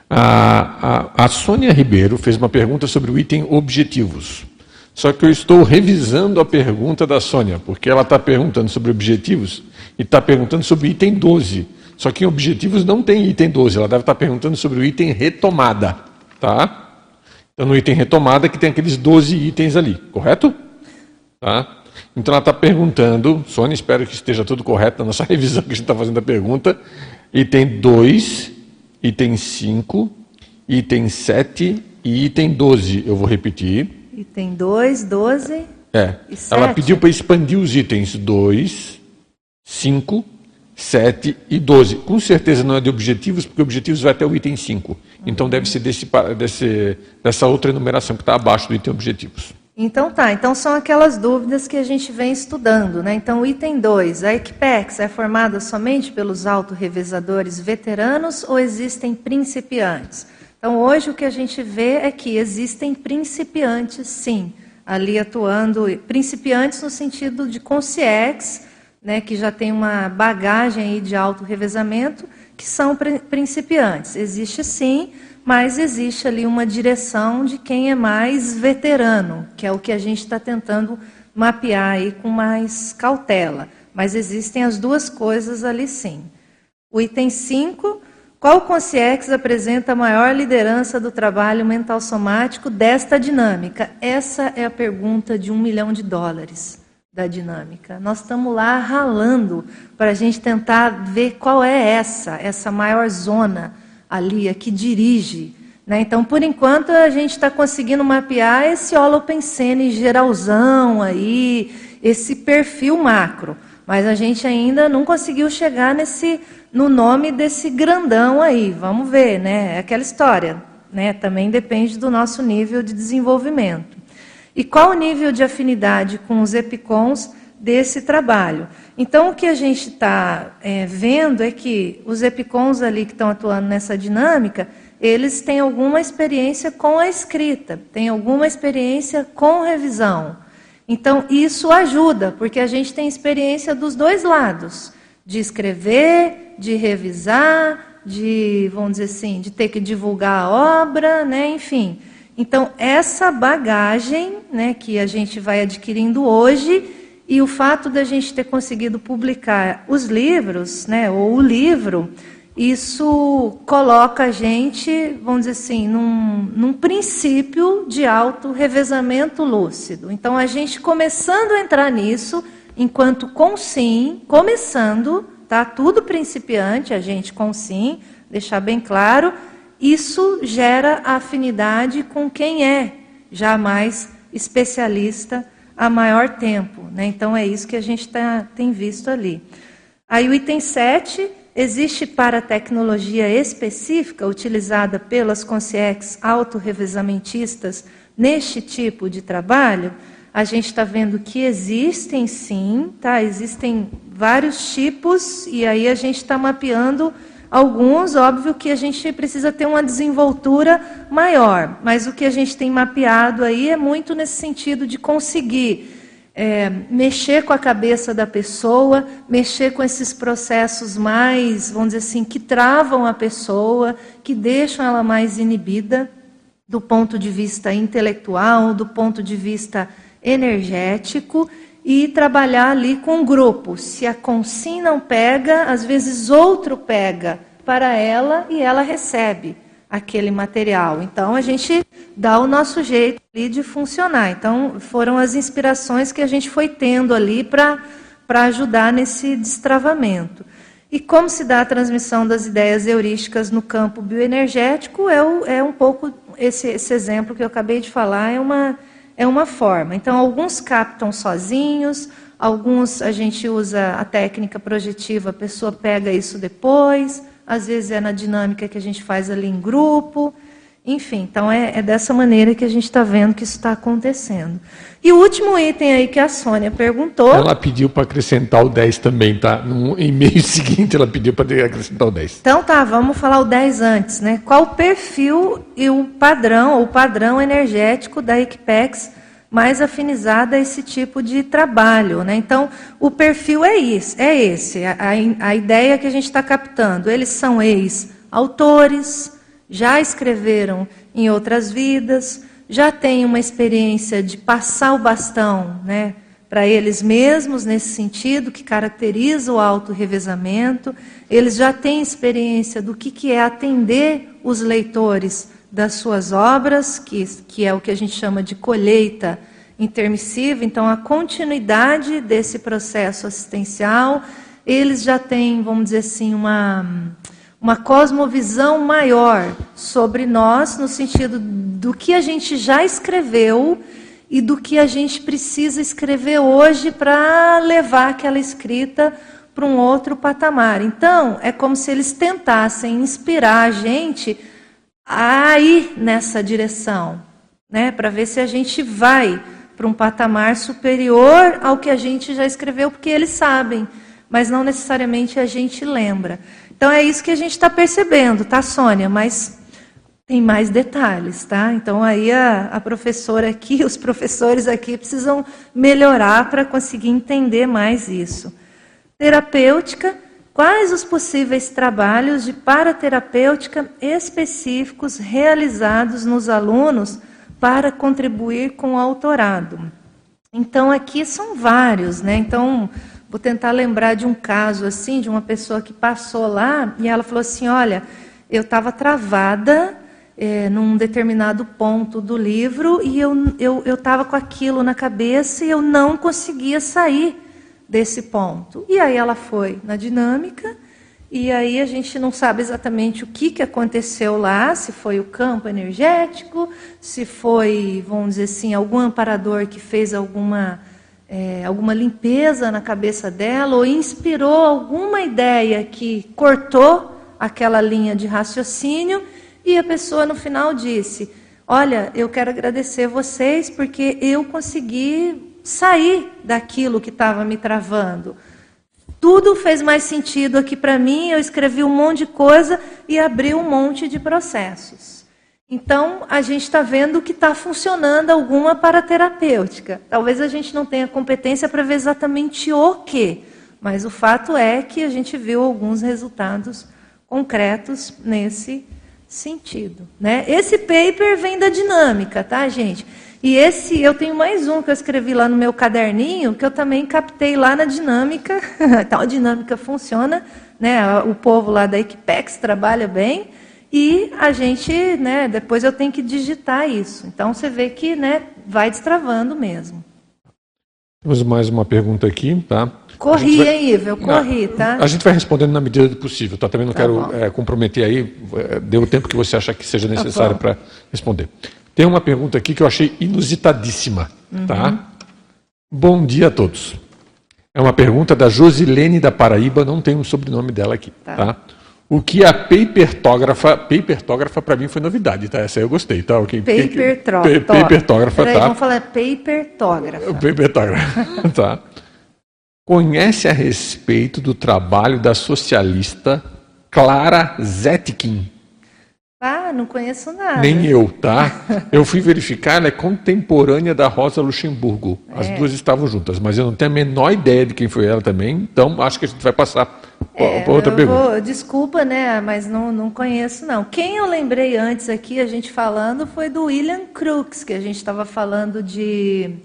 Speaker 2: A, a, a Sônia Ribeiro fez uma pergunta sobre o item objetivos. Só que eu estou revisando a pergunta da Sônia, porque ela está perguntando sobre objetivos e está perguntando sobre item 12. Só que em objetivos não tem item 12, ela deve estar tá perguntando sobre o item retomada. Tá? Então, no item retomada que tem aqueles 12 itens ali, correto? Tá? Então ela está perguntando, Sônia, espero que esteja tudo correto na nossa revisão que a gente está fazendo a pergunta. Item 2, item 5, item 7 e item 12. Eu vou repetir.
Speaker 1: Item 2, 12
Speaker 2: É.
Speaker 1: e 7.
Speaker 2: Ela pediu para expandir os itens 2, 5, 7 e 12. Com certeza não é de objetivos, porque objetivos vai até o item 5. Então deve ser desse, desse, dessa outra enumeração que está abaixo do item objetivos.
Speaker 1: Então tá, então são aquelas dúvidas que a gente vem estudando, né? Então, item 2, a Equipex é formada somente pelos autorrevezadores veteranos ou existem principiantes? Então, hoje o que a gente vê é que existem principiantes, sim, ali atuando, principiantes no sentido de consciex, né, que já tem uma bagagem aí de autorrevezamento, que são pri- principiantes. Existe sim, mas existe ali uma direção de quem é mais veterano, que é o que a gente está tentando mapear aí com mais cautela. Mas existem as duas coisas ali sim. O item 5, qual consciex apresenta a maior liderança do trabalho mental somático desta dinâmica? Essa é a pergunta de um milhão de dólares da dinâmica. Nós estamos lá ralando para a gente tentar ver qual é essa, essa maior zona a que dirige. Né? Então, por enquanto, a gente está conseguindo mapear esse holopensene geralzão aí, esse perfil macro. Mas a gente ainda não conseguiu chegar nesse, no nome desse grandão aí. Vamos ver, né? É aquela história. Né? Também depende do nosso nível de desenvolvimento. E qual o nível de afinidade com os epicons desse trabalho? Então, o que a gente está é, vendo é que os epicons ali que estão atuando nessa dinâmica, eles têm alguma experiência com a escrita, têm alguma experiência com revisão. Então, isso ajuda, porque a gente tem experiência dos dois lados, de escrever, de revisar, de, vamos dizer assim, de ter que divulgar a obra, né, enfim. Então, essa bagagem né, que a gente vai adquirindo hoje e o fato da gente ter conseguido publicar os livros, né, ou o livro, isso coloca a gente, vamos dizer assim, num, num princípio de auto-revezamento lúcido. Então, a gente começando a entrar nisso, enquanto com sim, começando, tá? Tudo principiante, a gente com sim, deixar bem claro, isso gera afinidade com quem é já mais especialista há maior tempo. Né? Então, é isso que a gente tá, tem visto ali. Aí, o item 7, existe para tecnologia específica utilizada pelas consciex autorrevezamentistas neste tipo de trabalho? A gente está vendo que existem sim, tá? existem vários tipos, e aí a gente está mapeando Alguns, óbvio que a gente precisa ter uma desenvoltura maior, mas o que a gente tem mapeado aí é muito nesse sentido de conseguir é, mexer com a cabeça da pessoa, mexer com esses processos mais, vamos dizer assim, que travam a pessoa, que deixam ela mais inibida do ponto de vista intelectual, do ponto de vista energético e trabalhar ali com grupo. Se a consim não pega, às vezes outro pega para ela e ela recebe aquele material. Então a gente dá o nosso jeito ali de funcionar. Então foram as inspirações que a gente foi tendo ali para para ajudar nesse destravamento. E como se dá a transmissão das ideias heurísticas no campo bioenergético é, o, é um pouco esse, esse exemplo que eu acabei de falar é uma é uma forma. Então, alguns captam sozinhos, alguns a gente usa a técnica projetiva, a pessoa pega isso depois, às vezes é na dinâmica que a gente faz ali em grupo. Enfim, então é, é dessa maneira que a gente está vendo que isso está acontecendo. E o último item aí que a Sônia perguntou.
Speaker 2: Ela pediu para acrescentar o 10 também, tá? No e-mail seguinte ela pediu para acrescentar o 10.
Speaker 1: Então tá, vamos falar o 10 antes, né? Qual o perfil e o padrão, ou padrão energético da Equipex mais afinizada a esse tipo de trabalho, né? Então, o perfil é isso, é esse, a, a, a ideia que a gente está captando. Eles são ex-autores, já escreveram em outras vidas, já têm uma experiência de passar o bastão, né? para eles mesmos, nesse sentido, que caracteriza o auto-revezamento. Eles já têm experiência do que, que é atender os leitores das suas obras, que, que é o que a gente chama de colheita intermissiva, então a continuidade desse processo assistencial. Eles já têm, vamos dizer assim, uma, uma cosmovisão maior sobre nós, no sentido do que a gente já escreveu e do que a gente precisa escrever hoje para levar aquela escrita para um outro patamar. Então, é como se eles tentassem inspirar a gente a ir nessa direção, né, para ver se a gente vai para um patamar superior ao que a gente já escreveu, porque eles sabem, mas não necessariamente a gente lembra. Então é isso que a gente está percebendo, tá, Sônia? Mas tem mais detalhes, tá? Então aí a, a professora aqui, os professores aqui precisam melhorar para conseguir entender mais isso. Terapêutica, quais os possíveis trabalhos de paraterapêutica específicos realizados nos alunos para contribuir com o autorado? Então aqui são vários, né? Então vou tentar lembrar de um caso assim, de uma pessoa que passou lá e ela falou assim: olha, eu estava travada é, num determinado ponto do livro e eu eu estava com aquilo na cabeça e eu não conseguia sair desse ponto. E aí ela foi na dinâmica e aí a gente não sabe exatamente o que, que aconteceu lá, se foi o campo energético, se foi, vamos dizer assim, algum amparador que fez alguma é, alguma limpeza na cabeça dela ou inspirou alguma ideia que cortou aquela linha de raciocínio e a pessoa no final disse: Olha, eu quero agradecer vocês porque eu consegui sair daquilo que estava me travando. Tudo fez mais sentido aqui para mim, eu escrevi um monte de coisa e abri um monte de processos. Então, a gente está vendo que está funcionando alguma paraterapêutica. Talvez a gente não tenha competência para ver exatamente o que, mas o fato é que a gente viu alguns resultados concretos nesse sentido. Né? Esse paper vem da dinâmica, tá, gente? E esse, eu tenho mais um que eu escrevi lá no meu caderninho, que eu também captei lá na dinâmica. a dinâmica funciona, né? o povo lá da Equipex trabalha bem, e a gente, né, depois eu tenho que digitar isso. Então, você vê que né, vai destravando mesmo.
Speaker 2: Temos mais uma pergunta aqui, tá?
Speaker 1: Corri, vai... hein, Ivo? Eu corri, tá?
Speaker 2: A gente vai respondendo na medida do possível, tá? Também não tá quero é, comprometer aí, é, dê o tempo que você achar que seja tá necessário tá para responder. Tem uma pergunta aqui que eu achei inusitadíssima, uhum. tá? Bom dia a todos. É uma pergunta da Josilene da Paraíba, não tem o um sobrenome dela aqui, tá? tá? O que a papertógrafa, papertógrafa para mim foi novidade, tá? Essa aí eu gostei, tá? Okay.
Speaker 1: Papertógrafa.
Speaker 2: Papertógrafa, tá?
Speaker 1: Vamos falar papertógrafa.
Speaker 2: Papertógrafa, tá. Conhece a respeito do trabalho da socialista Clara Zetkin?
Speaker 1: Ah, não conheço nada.
Speaker 2: Nem eu, tá? Eu fui verificar, ela é contemporânea da Rosa Luxemburgo. As é. duas estavam juntas, mas eu não tenho a menor ideia de quem foi ela também, então acho que a gente vai passar é, outra pergunta.
Speaker 1: Vou, desculpa, né, mas não, não conheço não. Quem eu lembrei antes aqui, a gente falando, foi do William Crookes, que a gente estava falando de,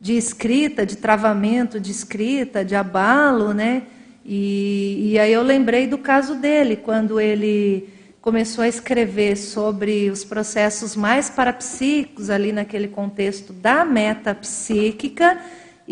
Speaker 1: de escrita, de travamento de escrita, de abalo, né? E, e aí eu lembrei do caso dele, quando ele começou a escrever sobre os processos mais parapsíquicos ali naquele contexto da metapsíquica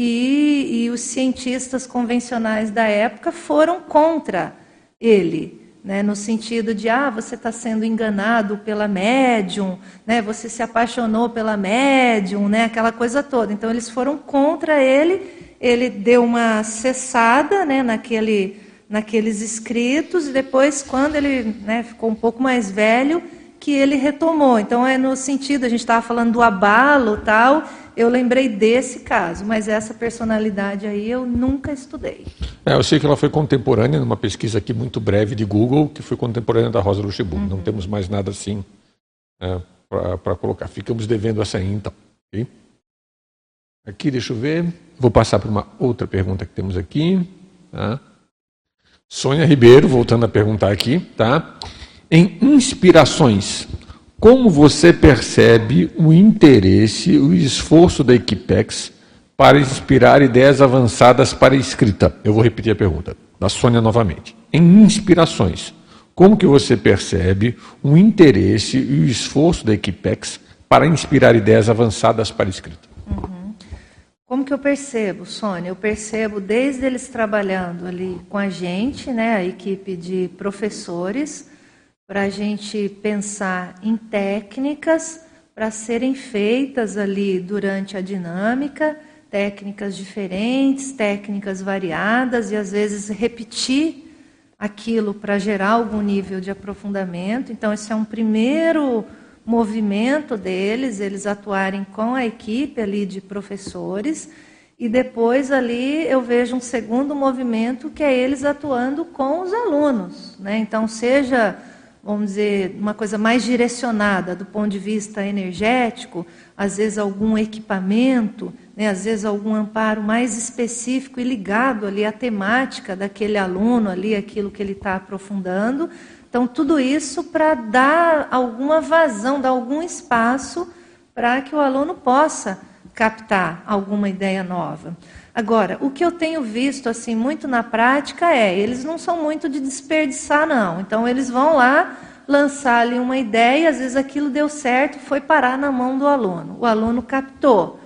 Speaker 1: e, e os cientistas convencionais da época foram contra ele, né, no sentido de ah você está sendo enganado pela médium, né, você se apaixonou pela médium, né, aquela coisa toda. Então eles foram contra ele. Ele deu uma cessada, né, naquele naqueles escritos, e depois, quando ele né, ficou um pouco mais velho, que ele retomou. Então, é no sentido, a gente estava falando do abalo tal, eu lembrei desse caso, mas essa personalidade aí eu nunca estudei.
Speaker 2: É, eu sei que ela foi contemporânea, numa pesquisa aqui muito breve de Google, que foi contemporânea da Rosa Luxemburgo. Uhum. Não temos mais nada assim é, para colocar. Ficamos devendo essa aí, então. Okay? Aqui, deixa eu ver. Vou passar para uma outra pergunta que temos aqui. Tá? Sônia Ribeiro, voltando a perguntar aqui, tá? Em inspirações, como você percebe o interesse, o esforço da Equipex para inspirar ideias avançadas para a escrita? Eu vou repetir a pergunta, da Sônia novamente. Em inspirações, como que você percebe o interesse e o esforço da Equipex para inspirar ideias avançadas para a escrita?
Speaker 1: Uhum. Como que eu percebo, Sônia? Eu percebo desde eles trabalhando ali com a gente, né, a equipe de professores, para a gente pensar em técnicas para serem feitas ali durante a dinâmica, técnicas diferentes, técnicas variadas e às vezes repetir aquilo para gerar algum nível de aprofundamento. Então, esse é um primeiro movimento deles, eles atuarem com a equipe ali de professores, e depois ali eu vejo um segundo movimento que é eles atuando com os alunos. Né? Então, seja, vamos dizer, uma coisa mais direcionada do ponto de vista energético, às vezes algum equipamento, né? às vezes algum amparo mais específico e ligado ali à temática daquele aluno ali, aquilo que ele está aprofundando, então, tudo isso para dar alguma vazão, dar algum espaço para que o aluno possa captar alguma ideia nova. Agora, o que eu tenho visto assim muito na prática é, eles não são muito de desperdiçar não. Então eles vão lá lançar ali uma ideia, às vezes aquilo deu certo, foi parar na mão do aluno. O aluno captou.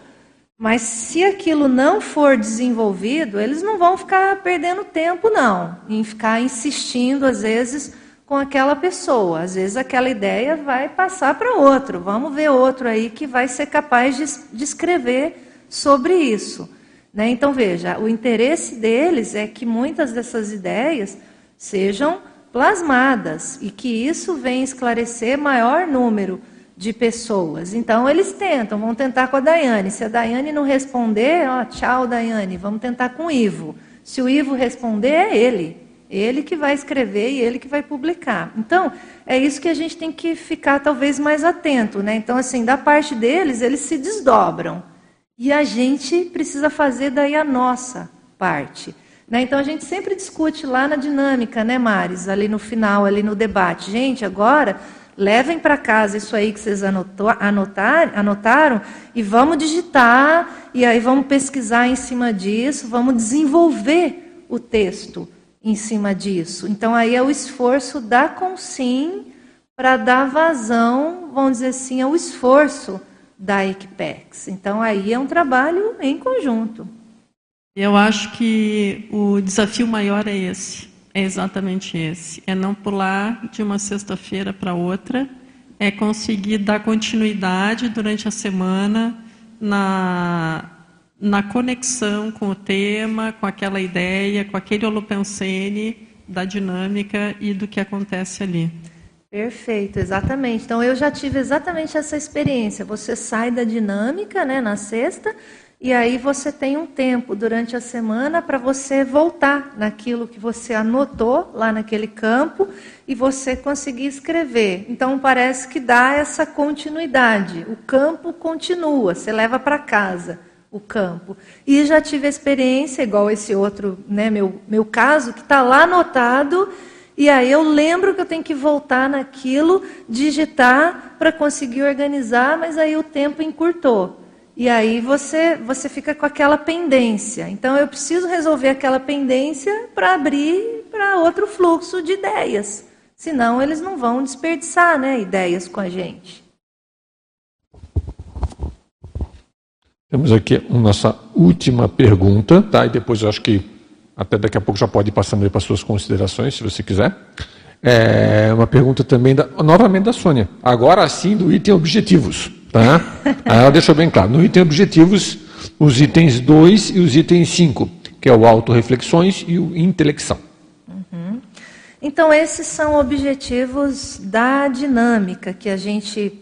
Speaker 1: Mas se aquilo não for desenvolvido, eles não vão ficar perdendo tempo não, em ficar insistindo às vezes com aquela pessoa. Às vezes aquela ideia vai passar para outro. Vamos ver outro aí que vai ser capaz de, de escrever sobre isso. Né? Então veja, o interesse deles é que muitas dessas ideias sejam plasmadas e que isso venha esclarecer maior número de pessoas. Então eles tentam, vão tentar com a Daiane. Se a Daiane não responder, ó, tchau Daiane, vamos tentar com o Ivo. Se o Ivo responder, é ele. Ele que vai escrever e ele que vai publicar. Então, é isso que a gente tem que ficar talvez mais atento, né? Então, assim, da parte deles, eles se desdobram. E a gente precisa fazer daí a nossa parte. Né? Então a gente sempre discute lá na dinâmica, né, Maris? Ali no final, ali no debate. Gente, agora levem para casa isso aí que vocês anotou, anotar, anotaram e vamos digitar, e aí vamos pesquisar em cima disso, vamos desenvolver o texto em cima disso. Então, aí é o esforço da Consim para dar vazão, vamos dizer assim, ao esforço da Equipex. Então, aí é um trabalho em conjunto.
Speaker 4: Eu acho que o desafio maior é esse, é exatamente esse: é não pular de uma sexta-feira para outra, é conseguir dar continuidade durante a semana na na conexão com o tema, com aquela ideia, com aquele holopensene da dinâmica e do que acontece ali.
Speaker 1: Perfeito, exatamente. Então eu já tive exatamente essa experiência. Você sai da dinâmica, né, na sexta, e aí você tem um tempo durante a semana para você voltar naquilo que você anotou lá naquele campo e você conseguir escrever. Então parece que dá essa continuidade. O campo continua, você leva para casa o campo. E já tive experiência, igual esse outro, né, meu, meu caso, que está lá anotado, e aí eu lembro que eu tenho que voltar naquilo, digitar para conseguir organizar, mas aí o tempo encurtou. E aí você, você fica com aquela pendência. Então eu preciso resolver aquela pendência para abrir para outro fluxo de ideias. Senão eles não vão desperdiçar né, ideias com a gente.
Speaker 2: Temos aqui a nossa última pergunta, tá? E depois eu acho que até daqui a pouco já pode ir passando aí para suas considerações, se você quiser. É uma pergunta também, da, novamente da Sônia. Agora sim do item objetivos, tá? Ela deixou bem claro. No item objetivos, os itens 2 e os itens 5, que é o autorreflexões e o intelecção.
Speaker 1: Uhum. Então, esses são objetivos da dinâmica que a gente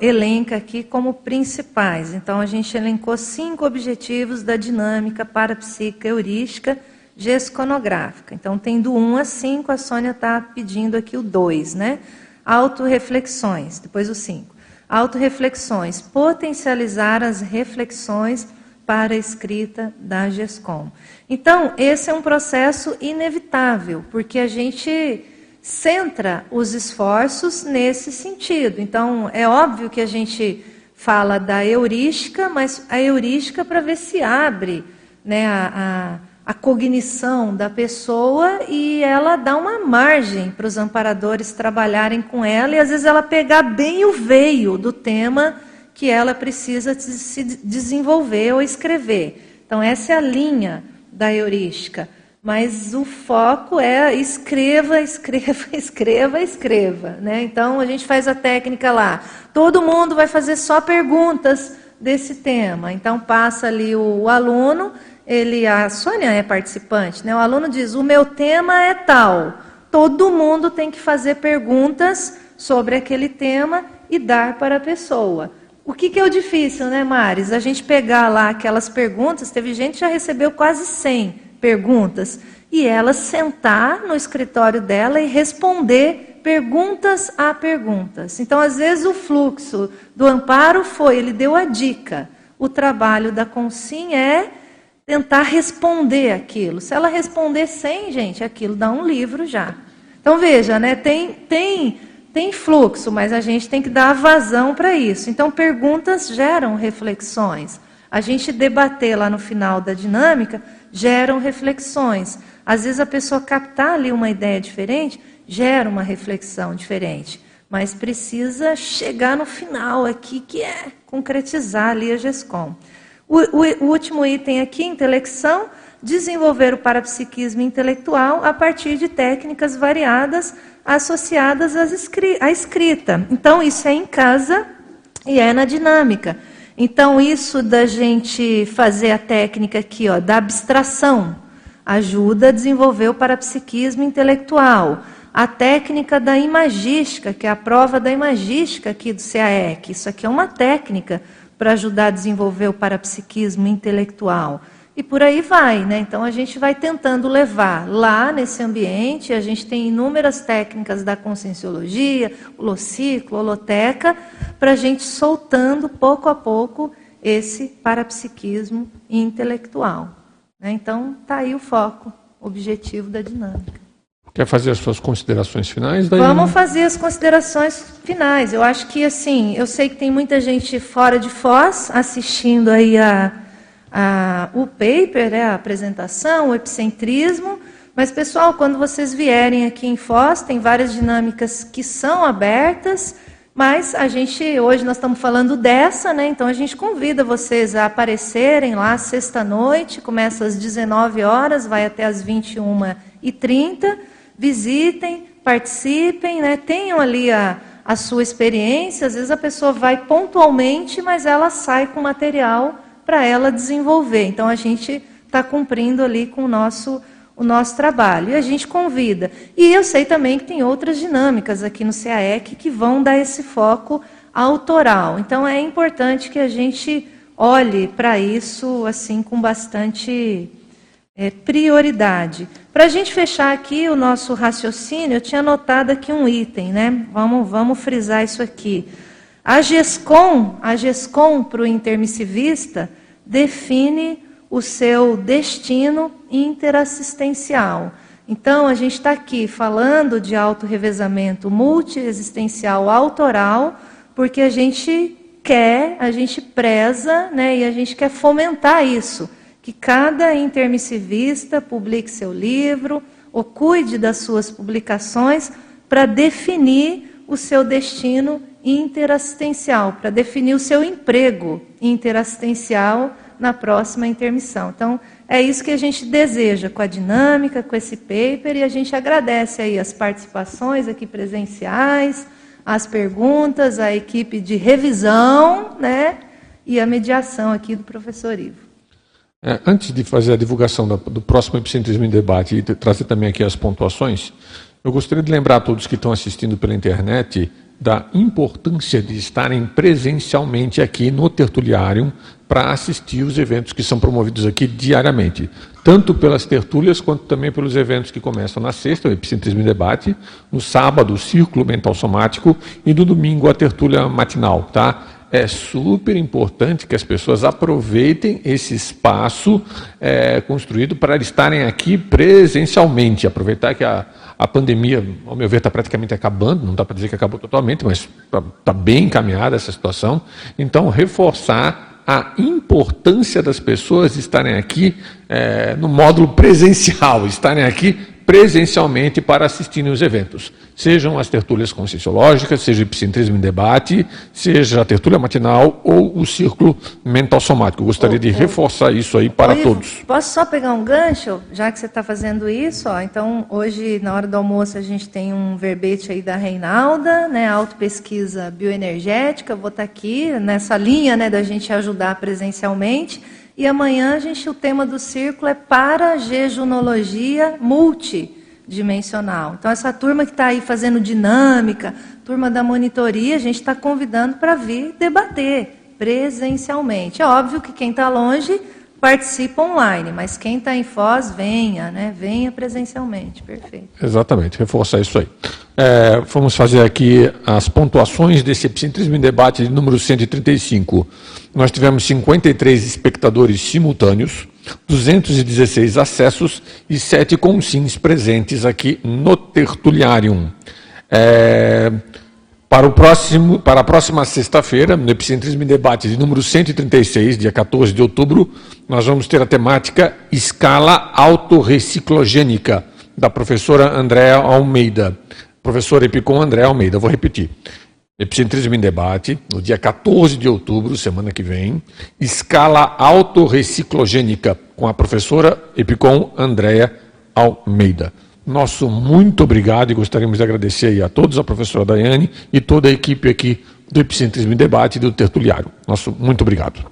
Speaker 1: elenca aqui como principais. Então, a gente elencou cinco objetivos da dinâmica parapsíquica heurística gesconográfica. Então, tem do 1 a 5, a Sônia está pedindo aqui o 2, né? Autoreflexões, depois o 5. Autoreflexões, potencializar as reflexões para a escrita da GESCOM. Então, esse é um processo inevitável, porque a gente centra os esforços nesse sentido. Então, é óbvio que a gente fala da heurística, mas a heurística para ver se abre né, a, a, a, cognição da pessoa e ela dá uma margem para os amparadores trabalharem com ela e às vezes ela pegar bem o veio do tema que ela precisa se desenvolver ou escrever. Então, essa é a linha da heurística. Mas o foco é escreva, escreva, escreva, escreva. Né? Então, a gente faz a técnica lá. Todo mundo vai fazer só perguntas desse tema. Então, passa ali o, o aluno, ele, a Sônia é participante, né? o aluno diz: o meu tema é tal. Todo mundo tem que fazer perguntas sobre aquele tema e dar para a pessoa. O que, que é o difícil, né, Maris? A gente pegar lá aquelas perguntas, teve gente que já recebeu quase 100 perguntas, e ela sentar no escritório dela e responder perguntas a perguntas. Então, às vezes, o fluxo do amparo foi, ele deu a dica. O trabalho da Consim é tentar responder aquilo. Se ela responder 100, gente, aquilo dá um livro já. Então, veja, né, tem, tem tem fluxo, mas a gente tem que dar vazão para isso. Então, perguntas geram reflexões. A gente debater lá no final da dinâmica geram reflexões. Às vezes a pessoa captar ali uma ideia diferente gera uma reflexão diferente, mas precisa chegar no final aqui que é concretizar ali a GESCOM. O, o, o último item aqui, intelecção, desenvolver o parapsiquismo intelectual a partir de técnicas variadas associadas à escrita. Então, isso é em casa e é na dinâmica. Então, isso da gente fazer a técnica aqui, ó, da abstração, ajuda a desenvolver o parapsiquismo intelectual. A técnica da imagística, que é a prova da imagística aqui do CAEC. Isso aqui é uma técnica para ajudar a desenvolver o parapsiquismo intelectual. E por aí vai, né? Então a gente vai tentando levar lá nesse ambiente, a gente tem inúmeras técnicas da conscienciologia, holociclo, holoteca, para a gente soltando pouco a pouco esse parapsiquismo intelectual. Né? Então tá aí o foco, objetivo da dinâmica.
Speaker 2: Quer fazer as suas considerações finais?
Speaker 1: Daí... Vamos fazer as considerações finais. Eu acho que assim, eu sei que tem muita gente fora de Foz assistindo aí a a, o paper, né, a apresentação, o epicentrismo. Mas, pessoal, quando vocês vierem aqui em Foz, tem várias dinâmicas que são abertas, mas a gente, hoje nós estamos falando dessa, né? Então a gente convida vocês a aparecerem lá sexta-noite, começa às 19 horas, vai até às 21h30. Visitem, participem, né? tenham ali a, a sua experiência. Às vezes a pessoa vai pontualmente, mas ela sai com material para ela desenvolver. Então a gente está cumprindo ali com o nosso, o nosso trabalho. E a gente convida. E eu sei também que tem outras dinâmicas aqui no CAEC que vão dar esse foco autoral. Então é importante que a gente olhe para isso assim com bastante é, prioridade. Para a gente fechar aqui o nosso raciocínio, eu tinha anotado aqui um item, né? Vamos, vamos frisar isso aqui. A GESCOM, a GESCOM para o intermissivista, define o seu destino interassistencial. Então, a gente está aqui falando de autorrevezamento multiexistencial autoral, porque a gente quer, a gente preza né, e a gente quer fomentar isso. Que cada intermissivista publique seu livro ou cuide das suas publicações para definir o seu destino interassistencial, para definir o seu emprego interassistencial na próxima intermissão. Então, é isso que a gente deseja com a dinâmica, com esse paper, e a gente agradece aí as participações aqui presenciais, as perguntas, a equipe de revisão, né, e a mediação aqui do professor Ivo.
Speaker 2: É, antes de fazer a divulgação do, próximo Epicentrismo em Debate e trazer também aqui as pontuações, eu gostaria de lembrar a todos que estão assistindo pela internet da importância de estarem presencialmente aqui no Tertuliário para assistir os eventos que são promovidos aqui diariamente, tanto pelas tertúlias quanto também pelos eventos que começam na sexta, o Epicentrismo em Debate, no sábado, o Círculo Mental Somático e no domingo, a tertúlia matinal, tá? É super importante que as pessoas aproveitem esse espaço é, construído para estarem aqui presencialmente, aproveitar que a a pandemia, ao meu ver, está praticamente acabando, não dá para dizer que acabou totalmente, mas está tá bem encaminhada essa situação. Então, reforçar a importância das pessoas estarem aqui é, no módulo presencial, estarem aqui presencialmente para assistirem os eventos, sejam as tertúlias conscienciológicas, seja o Epicentrismo em Debate, seja a tertúlia matinal ou o Círculo Mental Somático. Eu gostaria de reforçar isso aí para
Speaker 1: Oi,
Speaker 2: todos.
Speaker 1: Posso só pegar um gancho, já que você está fazendo isso? Ó, então, hoje, na hora do almoço, a gente tem um verbete aí da Reinalda, né, autopesquisa bioenergética, vou estar tá aqui nessa linha né, da gente ajudar presencialmente. E amanhã gente, o tema do círculo é parajejunologia multidimensional. Então, essa turma que está aí fazendo dinâmica, turma da monitoria, a gente está convidando para vir debater presencialmente. É óbvio que quem está longe participa online, mas quem está em Foz, venha, né? Venha presencialmente. Perfeito.
Speaker 2: Exatamente, reforçar isso aí. É, vamos fazer aqui as pontuações desse Epicentrismo em Debate de número 135. Nós tivemos 53 espectadores simultâneos, 216 acessos e 7 consins presentes aqui no Tertuliarium. É, para, o próximo, para a próxima sexta-feira, no Epicentrismo em Debate de número 136, dia 14 de outubro, nós vamos ter a temática Escala Autorreciclogênica, da professora Andréa Almeida. Professora Epicom André Almeida, vou repetir. Epicentrismo em Debate, no dia 14 de outubro, semana que vem, escala autorreciclogênica, com a professora Epicom Andréa Almeida. Nosso muito obrigado e gostaríamos de agradecer a todos, a professora Daiane e toda a equipe aqui do Epicentrismo em Debate e do Tertuliário. Nosso muito obrigado.